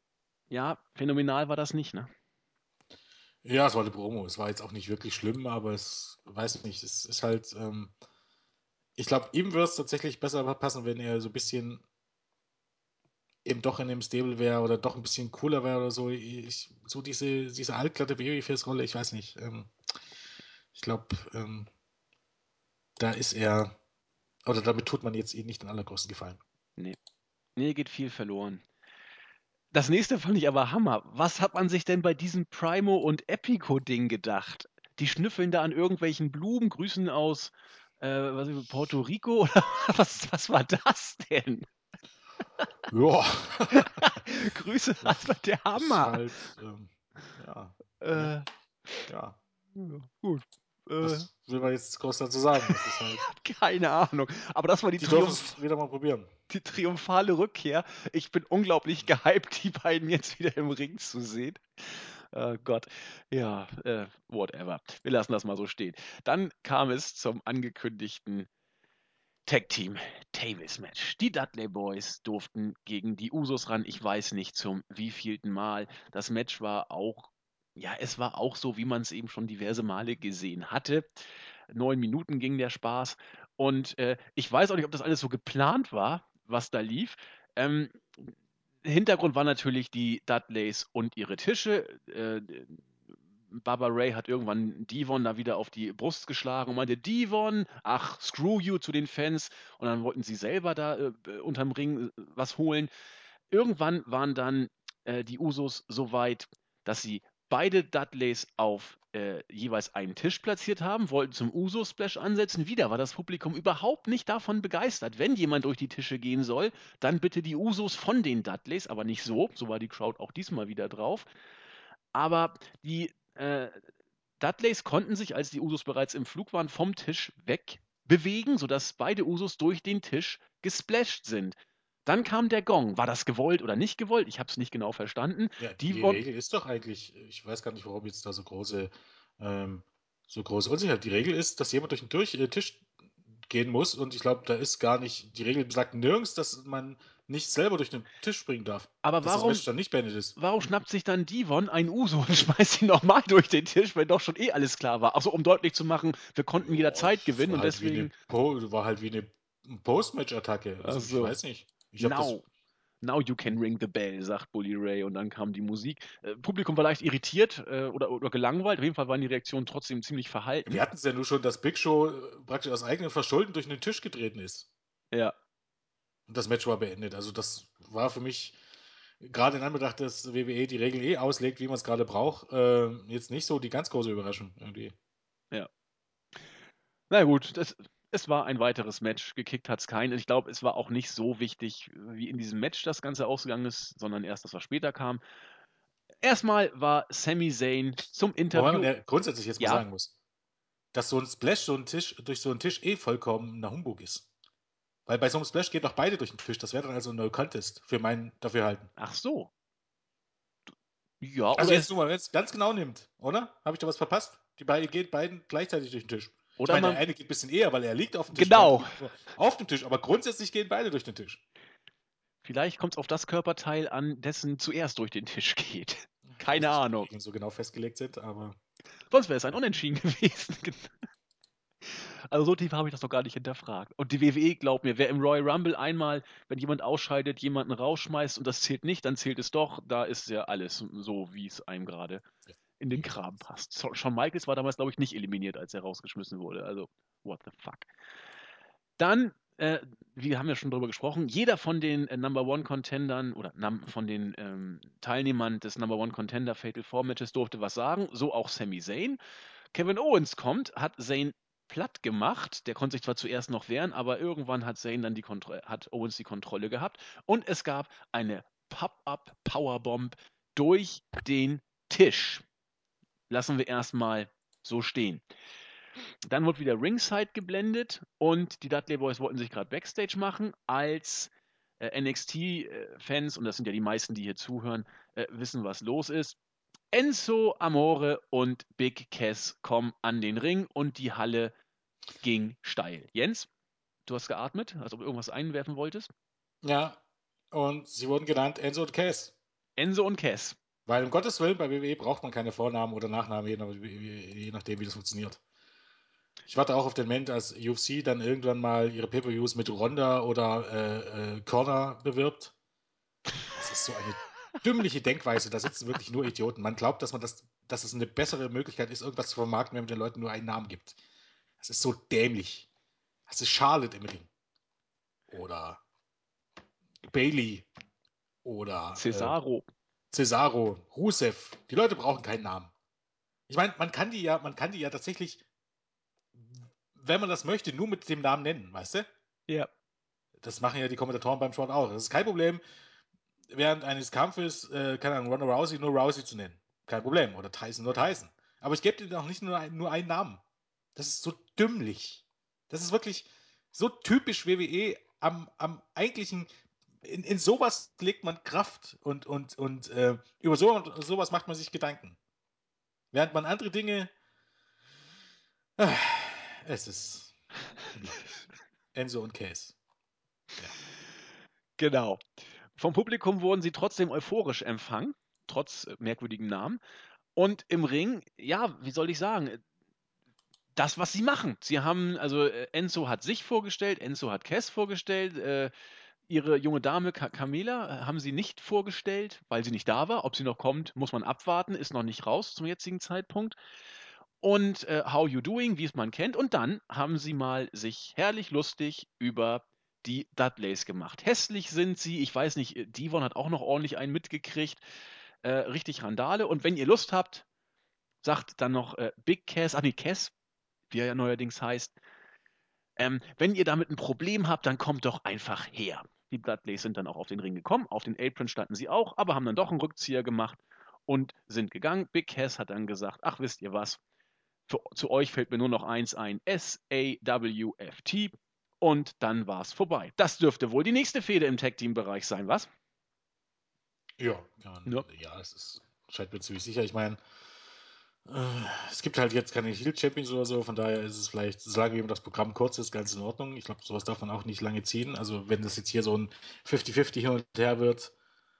[SPEAKER 1] Ja, phänomenal war das nicht, ne?
[SPEAKER 2] Ja, es war eine Promo. Es war jetzt auch nicht wirklich schlimm, aber es weiß nicht, es ist halt. Ähm, ich glaube, ihm würde es tatsächlich besser passen, wenn er so ein bisschen eben doch in dem Stable wäre oder doch ein bisschen cooler wäre oder so. Ich, so diese, diese altglatte Babyface-Rolle, ich weiß nicht. Ähm, ich glaube, ähm, da ist er, oder damit tut man jetzt ihm nicht den allergrößten Gefallen.
[SPEAKER 1] Nee. Nee, geht viel verloren. Das nächste fand ich aber Hammer. Was hat man sich denn bei diesem Primo und Epico-Ding gedacht? Die schnüffeln da an irgendwelchen Blumen, grüßen aus äh, was, Puerto Rico oder was, was war das denn?
[SPEAKER 2] Ja.
[SPEAKER 1] Grüße, das war der Hammer.
[SPEAKER 2] Halt, ähm, ja.
[SPEAKER 1] Äh,
[SPEAKER 2] ja.
[SPEAKER 1] Gut. Äh,
[SPEAKER 2] Was will man jetzt groß dazu sagen? Halt,
[SPEAKER 1] keine Ahnung. Aber das war die,
[SPEAKER 2] die
[SPEAKER 1] Triumph
[SPEAKER 2] wieder mal probieren.
[SPEAKER 1] die triumphale Rückkehr. Ich bin unglaublich gehypt, die beiden jetzt wieder im Ring zu sehen. Oh Gott. Ja, äh, whatever. Wir lassen das mal so stehen. Dann kam es zum angekündigten Tag Team Tables Match. Die Dudley Boys durften gegen die Usos ran. Ich weiß nicht zum wievielten Mal. Das Match war auch, ja, es war auch so, wie man es eben schon diverse Male gesehen hatte. Neun Minuten ging der Spaß. Und äh, ich weiß auch nicht, ob das alles so geplant war, was da lief. Ähm, Hintergrund war natürlich die Dudleys und ihre Tische. Äh, Baba Ray hat irgendwann Devon da wieder auf die Brust geschlagen und meinte, Devon, ach, screw you zu den Fans. Und dann wollten sie selber da äh, unterm Ring äh, was holen. Irgendwann waren dann äh, die Usos so weit, dass sie beide Dudleys auf äh, jeweils einen Tisch platziert haben, wollten zum Uso-Splash ansetzen. Wieder war das Publikum überhaupt nicht davon begeistert. Wenn jemand durch die Tische gehen soll, dann bitte die Usos von den Dudleys, aber nicht so. So war die Crowd auch diesmal wieder drauf. Aber die äh, Dudleys konnten sich, als die Usos bereits im Flug waren, vom Tisch wegbewegen, sodass beide Usos durch den Tisch gesplasht sind. Dann kam der Gong. War das gewollt oder nicht gewollt? Ich habe es nicht genau verstanden.
[SPEAKER 2] Ja, die,
[SPEAKER 1] Die
[SPEAKER 2] Regel ist doch eigentlich, ich weiß gar nicht, warum jetzt da so große, ähm, so große Unsicherheit. Die Regel ist, dass jemand durch den durch, äh, Tisch gehen muss und ich glaube, da ist gar nicht, die Regel sagt nirgends, dass man nicht selber durch den Tisch springen darf.
[SPEAKER 1] Aber warum, warum schnappt sich dann Devon ein Uso und schmeißt ihn nochmal durch den Tisch, wenn doch schon eh alles klar war? Achso, um deutlich zu machen, wir konnten jederzeit
[SPEAKER 2] Boah,
[SPEAKER 1] gewinnen
[SPEAKER 2] war
[SPEAKER 1] und
[SPEAKER 2] halt wie
[SPEAKER 1] deswegen.
[SPEAKER 2] Eine war halt wie eine Post-Match-Attacke. Also
[SPEAKER 1] Ach so.
[SPEAKER 2] ich weiß nicht. Hab
[SPEAKER 1] Now. Now you can ring the bell, sagt Bully Ray und dann kam die Musik. Äh, Publikum war leicht irritiert äh, oder, oder gelangweilt. Auf jeden Fall waren die Reaktionen trotzdem ziemlich verhalten.
[SPEAKER 2] wir hatten es ja nur schon, dass Big Show äh, praktisch aus eigenem Verschulden durch den Tisch getreten ist.
[SPEAKER 1] Ja.
[SPEAKER 2] Und das Match war beendet. Also das war für mich, gerade in Anbetracht, dass WWE die Regel eh auslegt, wie man es gerade braucht, äh, jetzt nicht so die ganz große Überraschung irgendwie.
[SPEAKER 1] Na gut, das, es war ein weiteres Match. Gekickt hat es keinen. Ich glaube, es war auch nicht so wichtig, wie in diesem Match das Ganze ausgegangen ist, sondern erst, das was später kam. Erstmal war Sami Zayn zum Interview.
[SPEAKER 2] man ja grundsätzlich jetzt
[SPEAKER 1] Ja.
[SPEAKER 2] mal sagen muss, dass so ein Splash so ein Tisch, durch so einen Tisch eh vollkommen ein Humbug ist. Weil bei so einem Splash geht doch beide durch den Tisch. Das wäre dann also ein No Contest für mein Dafürhalten.
[SPEAKER 1] Ach so. Ja,
[SPEAKER 2] Also jetzt nur mal, wenn es ganz genau nimmt, oder? Habe ich da was verpasst? Die beiden gehen beiden gleichzeitig durch den Tisch.
[SPEAKER 1] Oder
[SPEAKER 2] ich meine,
[SPEAKER 1] man,
[SPEAKER 2] der eine geht ein bisschen eher, weil er liegt auf dem Tisch.
[SPEAKER 1] Genau.
[SPEAKER 2] Auf dem Tisch, aber grundsätzlich gehen beide durch den Tisch.
[SPEAKER 1] vielleicht kommt es auf das Körperteil an, dessen zuerst durch den Tisch geht. Keine
[SPEAKER 2] die
[SPEAKER 1] Ahnung.
[SPEAKER 2] So genau festgelegt sind, aber
[SPEAKER 1] Sonst wäre es ein Unentschieden gewesen. Also so tief habe ich das doch gar nicht hinterfragt. Und die WWE, glaubt mir, wer im Royal Rumble einmal, wenn jemand ausscheidet, jemanden rausschmeißt und das zählt nicht, dann zählt es doch. Da ist ja alles so, wie es einem gerade in den Kram passt. So- Shawn Michaels war damals, glaube ich, nicht eliminiert, als er rausgeschmissen wurde. Also, what the fuck. Dann äh, wir haben ja schon drüber gesprochen, jeder von den äh, Number One Contendern oder von den ähm, Teilnehmern des Number One Contender Fatal Four Matches durfte was sagen, so auch Sami Zayn. Kevin Owens kommt, hat Zayn platt gemacht. Der konnte sich zwar zuerst noch wehren, aber irgendwann hat Zayn dann die Kontrolle, hat Owens die Kontrolle gehabt und es gab eine Pop-up Powerbomb durch den Tisch. Lassen wir erstmal so stehen. Dann wurde wieder Ringside geblendet und die Dudley Boys wollten sich gerade Backstage machen, als äh, NXT-Fans, und das sind ja die meisten, die hier zuhören, äh, wissen, was los ist. Enzo Amore und Big Cass kommen an den Ring und die Halle ging steil. Jens, du hast geatmet, als ob du irgendwas einwerfen wolltest.
[SPEAKER 2] Ja, und sie wurden genannt Enzo und Cass.
[SPEAKER 1] Enzo und Cass.
[SPEAKER 2] Weil um Gottes Willen, bei WWE braucht man keine Vornamen oder Nachnamen, je nachdem, wie das funktioniert. Ich warte auch auf den Moment, als UFC dann irgendwann mal ihre Pay-Per-Views mit Ronda oder äh, äh, Corner bewirbt. Das ist so eine dümmliche Denkweise. Da sitzen wirklich nur Idioten. Man glaubt, dass man das, dass es eine bessere Möglichkeit ist, irgendwas zu vermarkten, wenn man den Leuten nur einen Namen gibt. Das ist so dämlich. Das ist Charlotte im Ring. Oder Bailey. Oder
[SPEAKER 1] Cesaro.
[SPEAKER 2] Äh, Cesaro, Rusev. Die Leute brauchen keinen Namen. Ich meine, man kann die ja, man kann die ja tatsächlich wenn man das möchte, nur mit dem Namen nennen, weißt du?
[SPEAKER 1] Ja.
[SPEAKER 2] Das machen ja die Kommentatoren beim Sport auch. Das ist kein Problem, während eines Kampfes, äh, keine Ahnung, Ronda Rousey nur Rousey zu nennen. Kein Problem. Oder Tyson nur Tyson. Aber ich gebe dir auch nicht nur, nur einen Namen. Das ist so dümmlich. Das ist wirklich so typisch WWE am, am eigentlichen. In, in sowas legt man Kraft und, und, und äh, über so, sowas macht man sich Gedanken. Während man andere Dinge. Äh, es ist Enzo und Case.
[SPEAKER 1] Ja. Genau. Vom Publikum wurden sie trotzdem euphorisch empfangen, trotz merkwürdigen Namen. Und im Ring, ja, wie soll ich sagen, das, was sie machen. Sie haben, also äh, Enzo hat sich vorgestellt, Enzo hat Cass vorgestellt, äh, ihre junge Dame Camila äh, haben sie nicht vorgestellt, weil sie nicht da war. Ob sie noch kommt, muss man abwarten, ist noch nicht raus zum jetzigen Zeitpunkt und äh, How You Doing, wie es man kennt. Und dann haben sie mal sich herrlich lustig über die Dudleys gemacht. Hässlich sind sie, ich weiß nicht, äh, Devon hat auch noch ordentlich einen mitgekriegt. Äh, richtig Randale. Und wenn ihr Lust habt, sagt dann noch äh, Big Cass, ah nee, Cass, wie er ja neuerdings heißt, ähm, wenn ihr damit ein Problem habt, dann kommt doch einfach her. Die Dudleys sind dann auch auf den Ring gekommen, auf den Apron standen sie auch, aber haben dann doch einen Rückzieher gemacht und sind gegangen. Big Cass hat dann gesagt, ach wisst ihr was, für, zu euch fällt mir nur noch eins ein: S-A-W-F-T. Und dann war es vorbei. Das dürfte wohl die nächste Fehde im Tag-Team-Bereich sein, was?
[SPEAKER 2] Ja, ja. ja, es ist, scheint mir ziemlich sicher. Ich meine, es gibt halt jetzt keine Hill Champions oder so, von daher ist es vielleicht, solange eben das Programm kurz ist, ganz in Ordnung. Ich glaube, sowas darf man auch nicht lange ziehen. Also, wenn das jetzt hier so ein 50-50 hin und her wird,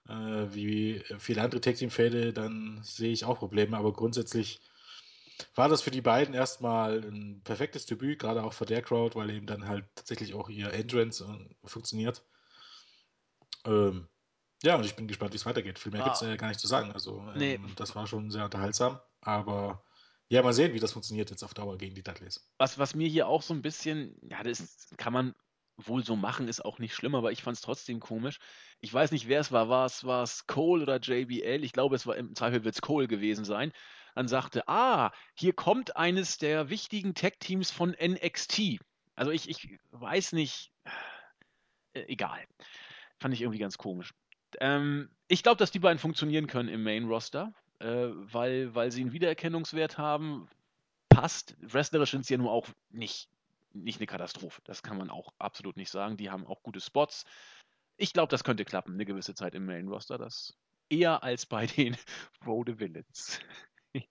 [SPEAKER 2] äh, wie viele andere Tag Team Fäde, dann sehe ich auch Probleme. Aber grundsätzlich war das für die beiden erstmal ein perfektes Debüt, gerade auch für der Crowd, weil eben dann halt tatsächlich auch ihr Entrance äh, funktioniert. Ähm, ja, und ich bin gespannt, wie es weitergeht. Viel mehr ah. gibt es ja gar nicht zu sagen. Also, ähm, nee. das war schon sehr unterhaltsam, aber ja, mal sehen, wie das funktioniert jetzt auf Dauer gegen die Dudleys.
[SPEAKER 1] Was, was mir hier auch so ein bisschen, ja, das kann man wohl so machen, ist auch nicht schlimm, aber ich fand es trotzdem komisch. Ich weiß nicht, wer es war. War es Cole oder JBL? Ich glaube, es war im Zweifel wird es Cole gewesen sein dann sagte, ah, hier kommt eines der wichtigen Tech-Teams von NXT. Also ich, ich weiß nicht, äh, egal. Fand ich irgendwie ganz komisch. Ähm, ich glaube, dass die beiden funktionieren können im Main-Roster, äh, weil, weil sie einen Wiedererkennungswert haben. Passt. Wrestlerisch sind sie ja nur auch nicht, nicht eine Katastrophe. Das kann man auch absolut nicht sagen. Die haben auch gute Spots. Ich glaube, das könnte klappen, eine gewisse Zeit im Main-Roster. Das eher als bei den Rode Villains.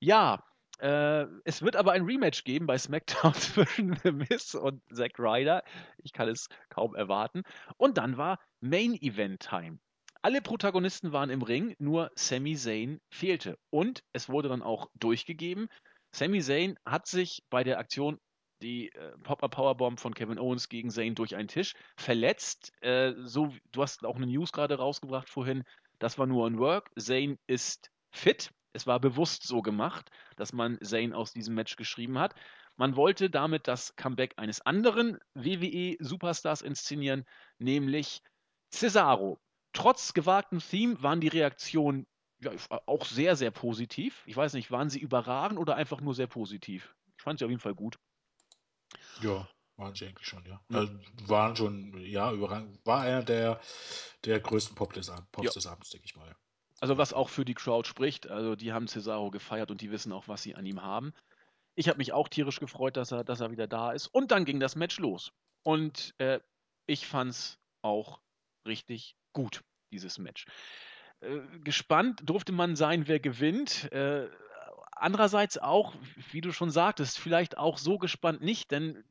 [SPEAKER 1] ja, äh, es wird aber ein Rematch geben bei SmackDown zwischen The Miz und Zack Ryder. Ich kann es kaum erwarten. Und dann war Main Event Time. Alle Protagonisten waren im Ring, nur Sami Zayn fehlte. Und es wurde dann auch durchgegeben. Sami Zayn hat sich bei der Aktion die äh, Pop-Up Powerbomb von Kevin Owens gegen Zayn durch einen Tisch verletzt. Äh, so, du hast auch eine News gerade rausgebracht vorhin. Das war nur ein Work. Zayn ist fit. Es war bewusst so gemacht, dass man Zane aus diesem Match geschrieben hat. Man wollte damit das Comeback eines anderen WWE-Superstars inszenieren, nämlich Cesaro. Trotz gewagtem Theme waren die Reaktionen ja, auch sehr, sehr positiv. Ich weiß nicht, waren sie überragend oder einfach nur sehr positiv? Ich fand sie auf jeden Fall gut.
[SPEAKER 2] Ja, waren sie eigentlich schon, ja. Also, waren schon, ja, überragend. War einer der, der größten Pop des, Pops ja. des Abends, denke ich mal.
[SPEAKER 1] Also was auch für die Crowd spricht. Also die haben Cesaro gefeiert und die wissen auch, was sie an ihm haben. Ich habe mich auch tierisch gefreut, dass er, dass er wieder da ist. Und dann ging das Match los. Und äh, ich fand es auch richtig gut, dieses Match. Äh, gespannt durfte man sein, wer gewinnt. Äh, andererseits auch, wie du schon sagtest, vielleicht auch so gespannt nicht, denn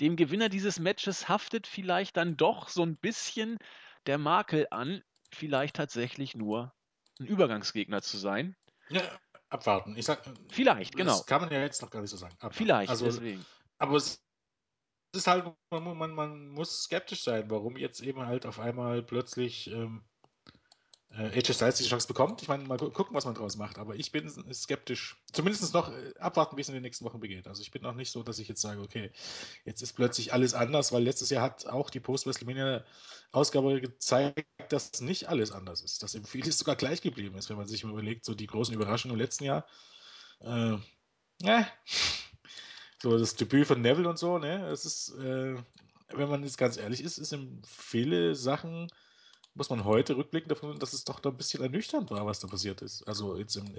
[SPEAKER 1] dem Gewinner dieses Matches haftet vielleicht dann doch so ein bisschen der Makel an, vielleicht tatsächlich nur ein Übergangsgegner zu sein.
[SPEAKER 2] Ja, abwarten. Ich sag,
[SPEAKER 1] vielleicht,
[SPEAKER 2] das
[SPEAKER 1] genau.
[SPEAKER 2] kann man ja jetzt noch gar nicht so sagen.
[SPEAKER 1] Abwarten. Vielleicht,
[SPEAKER 2] also,
[SPEAKER 1] deswegen.
[SPEAKER 2] Aber es ist halt, man, man, man, muss skeptisch sein, warum jetzt eben halt auf einmal plötzlich ähm, äh, Styles die Chance bekommt. Ich meine, mal gucken, was man draus macht. Aber ich bin skeptisch. Zumindest noch äh, abwarten, wie es in den nächsten Wochen begeht. Also ich bin noch nicht so, dass ich jetzt sage, okay, jetzt ist plötzlich alles anders, weil letztes Jahr hat auch die Post-WrestleMania-Ausgabe gezeigt, dass nicht alles anders ist. Dass eben vieles sogar gleich geblieben ist, wenn man sich überlegt, so die großen Überraschungen im letzten Jahr. Äh, ja. So das Debüt von Neville und so, ne? Es ist, äh, wenn man jetzt ganz ehrlich ist, ist in viele Sachen muss man heute rückblickend davon, dass es doch da ein bisschen ernüchternd war, was da passiert ist. Also jetzt im,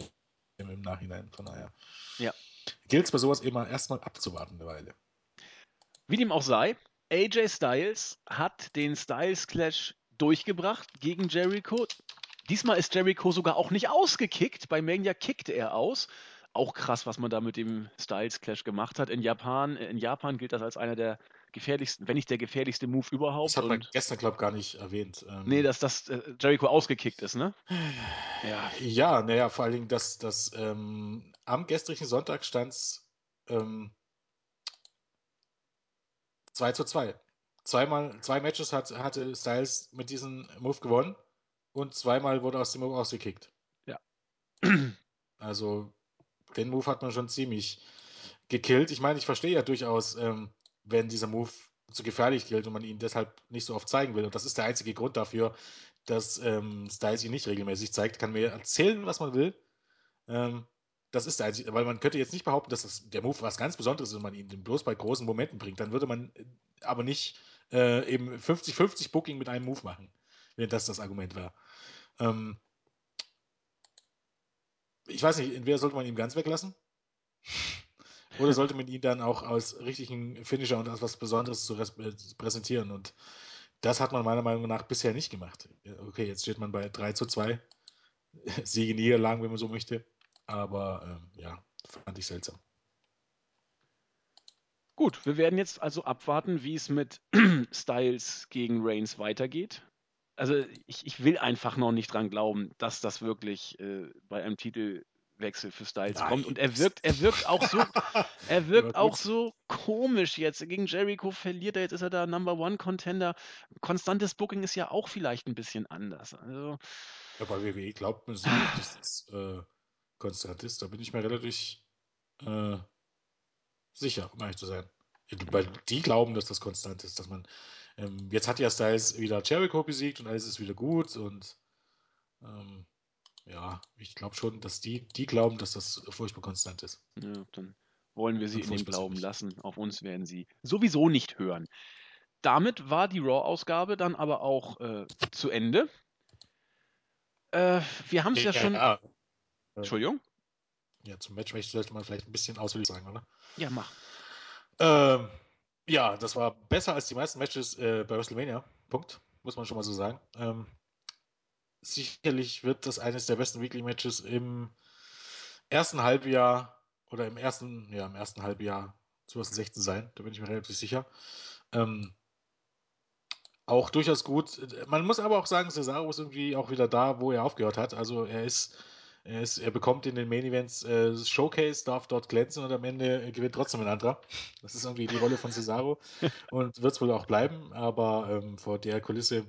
[SPEAKER 2] im, im Nachhinein, von daher.
[SPEAKER 1] Ja.
[SPEAKER 2] Gilt es bei sowas immer erstmal abzuwarten eine Weile.
[SPEAKER 1] Wie dem auch sei, AJ Styles hat den Styles Clash durchgebracht gegen Jericho. Diesmal ist Jericho sogar auch nicht ausgekickt. Bei Mania kickte er aus. Auch krass, was man da mit dem Styles Clash gemacht hat. In Japan, in Japan gilt das als einer der gefährlichsten, wenn nicht der gefährlichste Move überhaupt.
[SPEAKER 2] Das hat man gestern, glaube ich, gar nicht erwähnt.
[SPEAKER 1] Ähm, nee, dass das äh, Jericho ausgekickt ist, ne?
[SPEAKER 2] Ja, ja naja, vor allen Dingen, dass das ähm, am gestrigen Sonntag stand es ähm, 2 zu 2. Zweimal, zwei Matches hat, hatte Styles mit diesem Move gewonnen und zweimal wurde aus dem Move ausgekickt.
[SPEAKER 1] Ja.
[SPEAKER 2] Also, den Move hat man schon ziemlich gekillt. Ich meine, ich verstehe ja durchaus, ähm, wenn dieser Move zu gefährlich gilt und man ihn deshalb nicht so oft zeigen will. Und das ist der einzige Grund dafür, dass ähm, Styles ihn nicht regelmäßig zeigt. Kann mir erzählen, was man will. Ähm, das ist der einzige, weil man könnte jetzt nicht behaupten, dass das, der Move was ganz Besonderes ist und man ihn bloß bei großen Momenten bringt. Dann würde man äh, aber nicht äh, eben 50-50 Booking mit einem Move machen, wenn das das Argument war. Ähm, ich weiß nicht, entweder sollte man ihn ganz weglassen oder sollte man ihn dann auch als richtigen Finisher und als was Besonderes zu äh, präsentieren? Und das hat man meiner Meinung nach bisher nicht gemacht. Okay, jetzt steht man bei 3 zu 2. Siege, Niederlagen, wenn man so möchte. Aber ähm, ja, fand ich seltsam.
[SPEAKER 1] Gut, wir werden jetzt also abwarten, wie es mit Styles gegen Reigns weitergeht. Also ich, ich will einfach noch nicht dran glauben, dass das wirklich äh, bei einem Titel Wechsel für Styles Nein. kommt. Und er wirkt, er wirkt auch so, er wirkt auch so komisch jetzt. Gegen Jericho verliert er, jetzt ist er da Number One Contender. Konstantes Booking ist ja auch vielleicht ein bisschen anders. Also,
[SPEAKER 2] ja, bei WWE glaubt man sich, dass das äh, konstant ist. Da bin ich mir relativ äh, sicher, um ehrlich zu sein. Weil die glauben, dass das konstant ist, dass man ähm, jetzt hat ja Styles wieder Jericho besiegt und alles ist wieder gut und ähm, ja, ich glaube schon, dass die, die glauben, dass das furchtbar konstant ist.
[SPEAKER 1] Ja, dann wollen wir sie in den Glauben lassen. Auf uns werden sie sowieso nicht hören. Damit war die Raw-Ausgabe dann aber auch äh, zu Ende. Äh, wir haben es ja, ja, schon. Ja. Entschuldigung?
[SPEAKER 2] Ja, zum Match sollte man vielleicht ein bisschen ausführlich sagen, oder?
[SPEAKER 1] Ja, mach.
[SPEAKER 2] Ähm, ja, das war besser als die meisten Matches äh, bei WrestleMania. Punkt. Muss man schon mal so sagen. Ähm, sicherlich wird das eines der besten Weekly Matches im ersten Halbjahr oder im ersten, ja, im ersten Halbjahr 2016 sein. Da bin ich mir relativ sicher. Ähm, auch durchaus gut. Man muss aber auch sagen, Cesaro ist irgendwie auch wieder da, wo er aufgehört hat. Also er ist, er, ist, er bekommt in den Main Events äh, Showcase, darf dort glänzen und am Ende gewinnt trotzdem ein anderer. Das ist irgendwie die Rolle von Cesaro und wird es wohl auch bleiben. Aber ähm, vor der Kulisse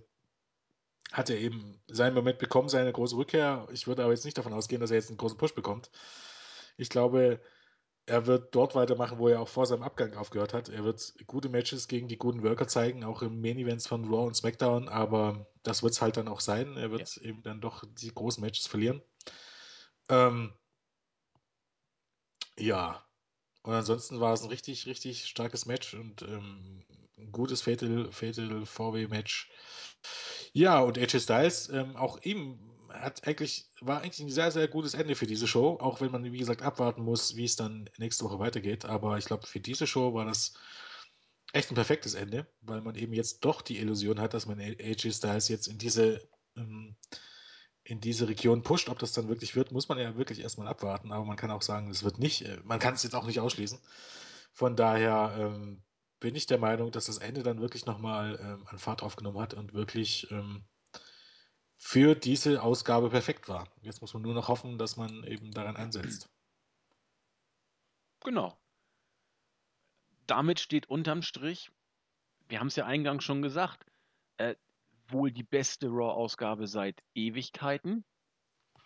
[SPEAKER 2] hat er eben seinen Moment bekommen, seine große Rückkehr. Ich würde aber jetzt nicht davon ausgehen, dass er jetzt einen großen Push bekommt. Ich glaube, er wird dort weitermachen, wo er auch vor seinem Abgang aufgehört hat. Er wird gute Matches gegen die guten Worker zeigen, auch im Main Events von Raw und SmackDown, aber das wird es halt dann auch sein. Er wird ja. eben dann doch die großen Matches verlieren. Ähm, ja. Und ansonsten war es ein richtig, richtig starkes Match und ähm, ein gutes Fatal, Fatal 4-Way-Match. Ja, und AJ Styles, ähm, auch ihm hat eigentlich, war eigentlich ein sehr, sehr gutes Ende für diese Show, auch wenn man, wie gesagt, abwarten muss, wie es dann nächste Woche weitergeht. Aber ich glaube, für diese Show war das echt ein perfektes Ende, weil man eben jetzt doch die Illusion hat, dass man AJ Styles jetzt in diese, ähm, in diese Region pusht. Ob das dann wirklich wird, muss man ja wirklich erstmal abwarten. Aber man kann auch sagen, es wird nicht. Äh, man kann es jetzt auch nicht ausschließen. Von daher ähm, bin ich der Meinung, dass das Ende dann wirklich nochmal ähm, an Fahrt aufgenommen hat und wirklich ähm, für diese Ausgabe perfekt war. Jetzt muss man nur noch hoffen, dass man eben daran ansetzt.
[SPEAKER 1] Genau. Damit steht unterm Strich, wir haben es ja eingangs schon gesagt, wohl die beste Raw-Ausgabe seit Ewigkeiten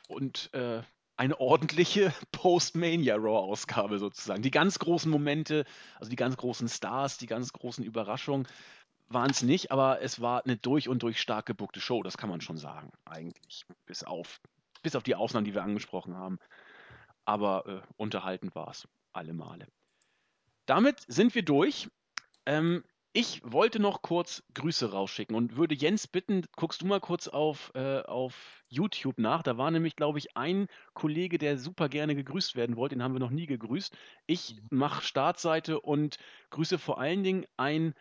[SPEAKER 1] und äh, eine ordentliche Post-Mania Raw-Ausgabe sozusagen. Die ganz großen Momente, also die ganz großen Stars, die ganz großen Überraschungen, waren es nicht, aber es war eine durch und durch stark gebuckte Show, das kann man schon sagen, eigentlich. Bis auf, bis auf die Ausnahmen, die wir angesprochen haben. Aber äh, unterhaltend war es alle Male. Damit sind wir durch. Ähm, ich wollte noch kurz Grüße rausschicken und würde Jens bitten, guckst du mal kurz auf, äh, auf YouTube nach. Da war nämlich, glaube ich, ein Kollege, der super gerne gegrüßt werden wollte. Den haben wir noch nie gegrüßt. Ich mhm. mache Startseite und grüße vor allen Dingen einen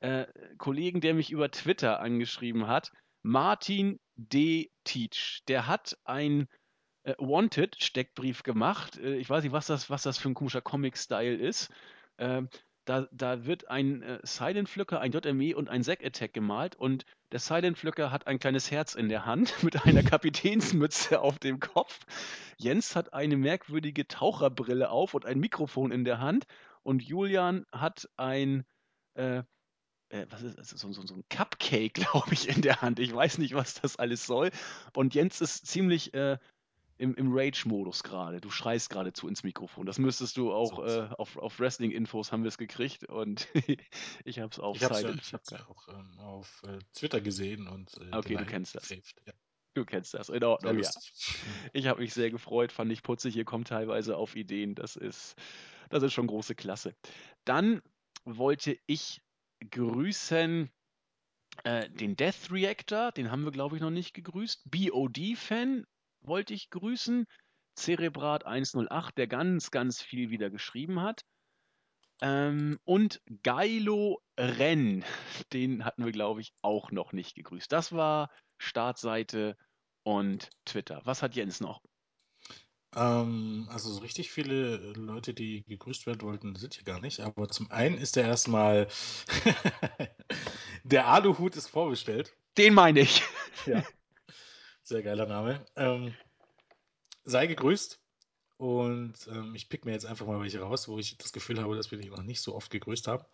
[SPEAKER 1] äh, Kollegen, der mich über Twitter angeschrieben hat, Martin D. Teach. Der hat ein äh, Wanted-Steckbrief gemacht. Äh, ich weiß nicht, was das, was das für ein komischer Comic-Style ist. Ähm, da, da, wird ein äh, Silent Flücker, ein JME und ein Zack Attack gemalt und der Silent Flücker hat ein kleines Herz in der Hand mit einer Kapitänsmütze auf dem Kopf. Jens hat eine merkwürdige Taucherbrille auf und ein Mikrofon in der Hand und Julian hat ein äh, äh, was ist das? So, so, so ein Cupcake, glaube ich, in der Hand. Ich weiß nicht, was das alles soll. Und Jens ist ziemlich äh, im, im Rage-Modus gerade. Du schreist geradezu ins Mikrofon. Das müsstest du auch äh, auf, auf Wrestling-Infos haben wir es gekriegt und ich habe es auf
[SPEAKER 2] ich. Ja, habe es ja auch ähm, auf äh, Twitter gesehen und
[SPEAKER 1] äh, okay, du kennst das. Ja. Du kennst das, in Ordnung, ja. Ich habe mich sehr gefreut, fand ich putzig. Ihr kommt teilweise auf Ideen. Das ist, das ist schon große Klasse. Dann wollte ich grüßen äh, den Death Reactor, den haben wir, glaube ich, noch nicht gegrüßt. BOD-Fan wollte ich grüßen. Cerebrat 108, der ganz, ganz viel wieder geschrieben hat. Ähm, und Geilo Renn, den hatten wir, glaube ich, auch noch nicht gegrüßt. Das war Startseite und Twitter. Was hat Jens noch?
[SPEAKER 2] Ähm, also so richtig viele Leute, die gegrüßt werden wollten, sind hier gar nicht. Aber zum einen ist der erstmal der Aluhut ist vorbestellt.
[SPEAKER 1] Den meine ich.
[SPEAKER 2] ja. Sehr geiler Name. Ähm, sei gegrüßt. Und ähm, ich pick mir jetzt einfach mal welche raus, wo ich das Gefühl habe, dass wir die noch nicht so oft gegrüßt haben.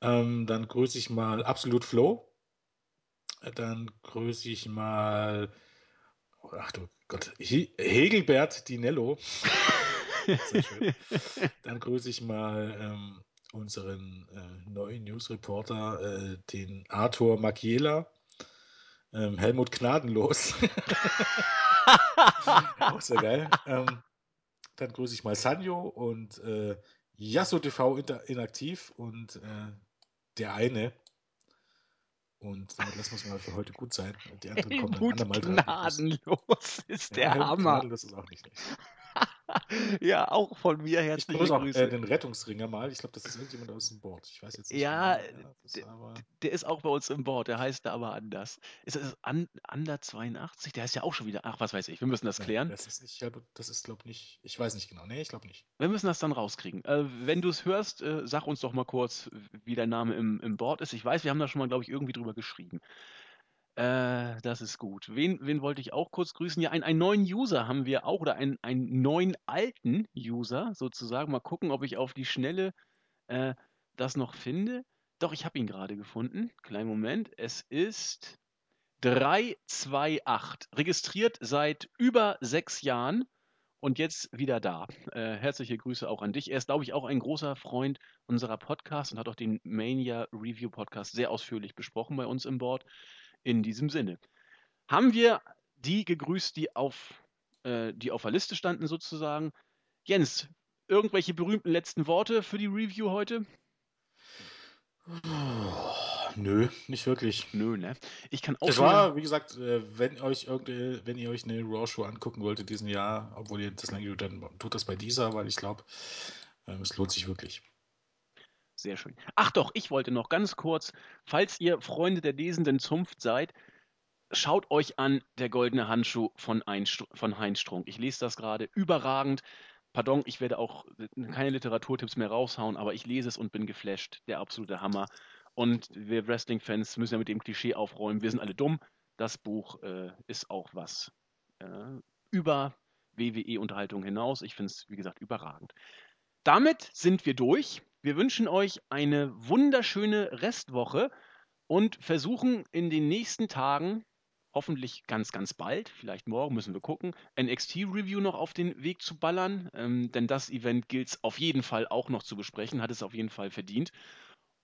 [SPEAKER 2] Ähm, dann grüße ich mal Absolut Flow. Dann grüße ich mal ach du Gott, Hegelbert Dinello. Sehr schön. Dann grüße ich mal ähm, unseren äh, neuen Newsreporter, äh, den Arthur Makiela. Ähm, Helmut Gnadenlos. Auch sehr geil. Ähm, dann grüße ich mal Sanjo und äh, Yasso TV inaktiv und äh, der eine, und damit lassen wir es mal für heute gut sein. Die anderen
[SPEAKER 1] kommen dann andermal dran. Gnadenlos ist der ja, Hammer. Gnadenlos ist auch nicht schlecht. ja, auch von mir herzliche ich grüße auch
[SPEAKER 2] äh, den Rettungsringer mal. Ich glaube, das ist irgendjemand aus dem Board. Ich weiß jetzt nicht.
[SPEAKER 1] Ja, genau, ist, aber... der ist auch bei uns im Board. Der heißt da aber anders. Ist das Under 82? Der ist ja auch schon wieder. Ach, was weiß ich. Wir müssen das klären.
[SPEAKER 2] Nee, das ist nicht, das ist, glaube ich, nicht. Ich weiß nicht genau. Nee, ich glaube nicht.
[SPEAKER 1] Wir müssen das dann rauskriegen. Äh, wenn du es hörst, äh, sag uns doch mal kurz, wie dein Name im, im Board ist. Ich weiß, wir haben da schon mal, glaube ich, irgendwie drüber geschrieben. Äh, das ist gut. Wen, wen wollte ich auch kurz grüßen? Ja, einen, einen neuen User haben wir auch oder einen, einen neuen alten User sozusagen. Mal gucken, ob ich auf die Schnelle äh, das noch finde. Doch, ich habe ihn gerade gefunden. Kleinen Moment. Es ist 328. Registriert seit über sechs Jahren und jetzt wieder da. Äh, herzliche Grüße auch an dich. Er ist, glaube ich, auch ein großer Freund unserer Podcasts und hat auch den Mania Review Podcast sehr ausführlich besprochen bei uns im Board. In diesem Sinne. Haben wir die gegrüßt, die auf, äh, die auf der Liste standen sozusagen. Jens, irgendwelche berühmten letzten Worte für die Review heute?
[SPEAKER 2] Nö, nicht wirklich.
[SPEAKER 1] Nö, ne? Ich kann auch
[SPEAKER 2] Es war, wie gesagt, äh, wenn euch irgende, wenn ihr euch eine Raw-Show angucken wollt in diesem Jahr, obwohl ihr das lange tut, dann tut das bei dieser, weil ich glaube, ähm, es lohnt sich wirklich.
[SPEAKER 1] Sehr schön. Ach doch, ich wollte noch ganz kurz, falls ihr Freunde der lesenden Zunft seid, schaut euch an Der goldene Handschuh von, Einstr von Heinz Strunk. Ich lese das gerade überragend. Pardon, ich werde auch keine Literaturtipps mehr raushauen, aber ich lese es und bin geflasht. Der absolute Hammer. Und wir Wrestling-Fans müssen ja mit dem Klischee aufräumen, wir sind alle dumm. Das Buch äh, ist auch was äh, über WWE-Unterhaltung hinaus. Ich finde es, wie gesagt, überragend. Damit sind wir durch. Wir wünschen euch eine wunderschöne Restwoche und versuchen in den nächsten Tagen, hoffentlich ganz, ganz bald, vielleicht morgen müssen wir gucken, NXT-Review noch auf den Weg zu ballern. Ähm, denn das Event gilt es auf jeden Fall auch noch zu besprechen, hat es auf jeden Fall verdient.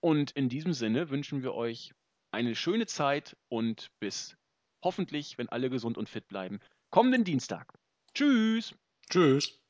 [SPEAKER 1] Und in diesem Sinne wünschen wir euch eine schöne Zeit und bis hoffentlich, wenn alle gesund und fit bleiben, kommenden Dienstag. Tschüss!
[SPEAKER 2] Tschüss.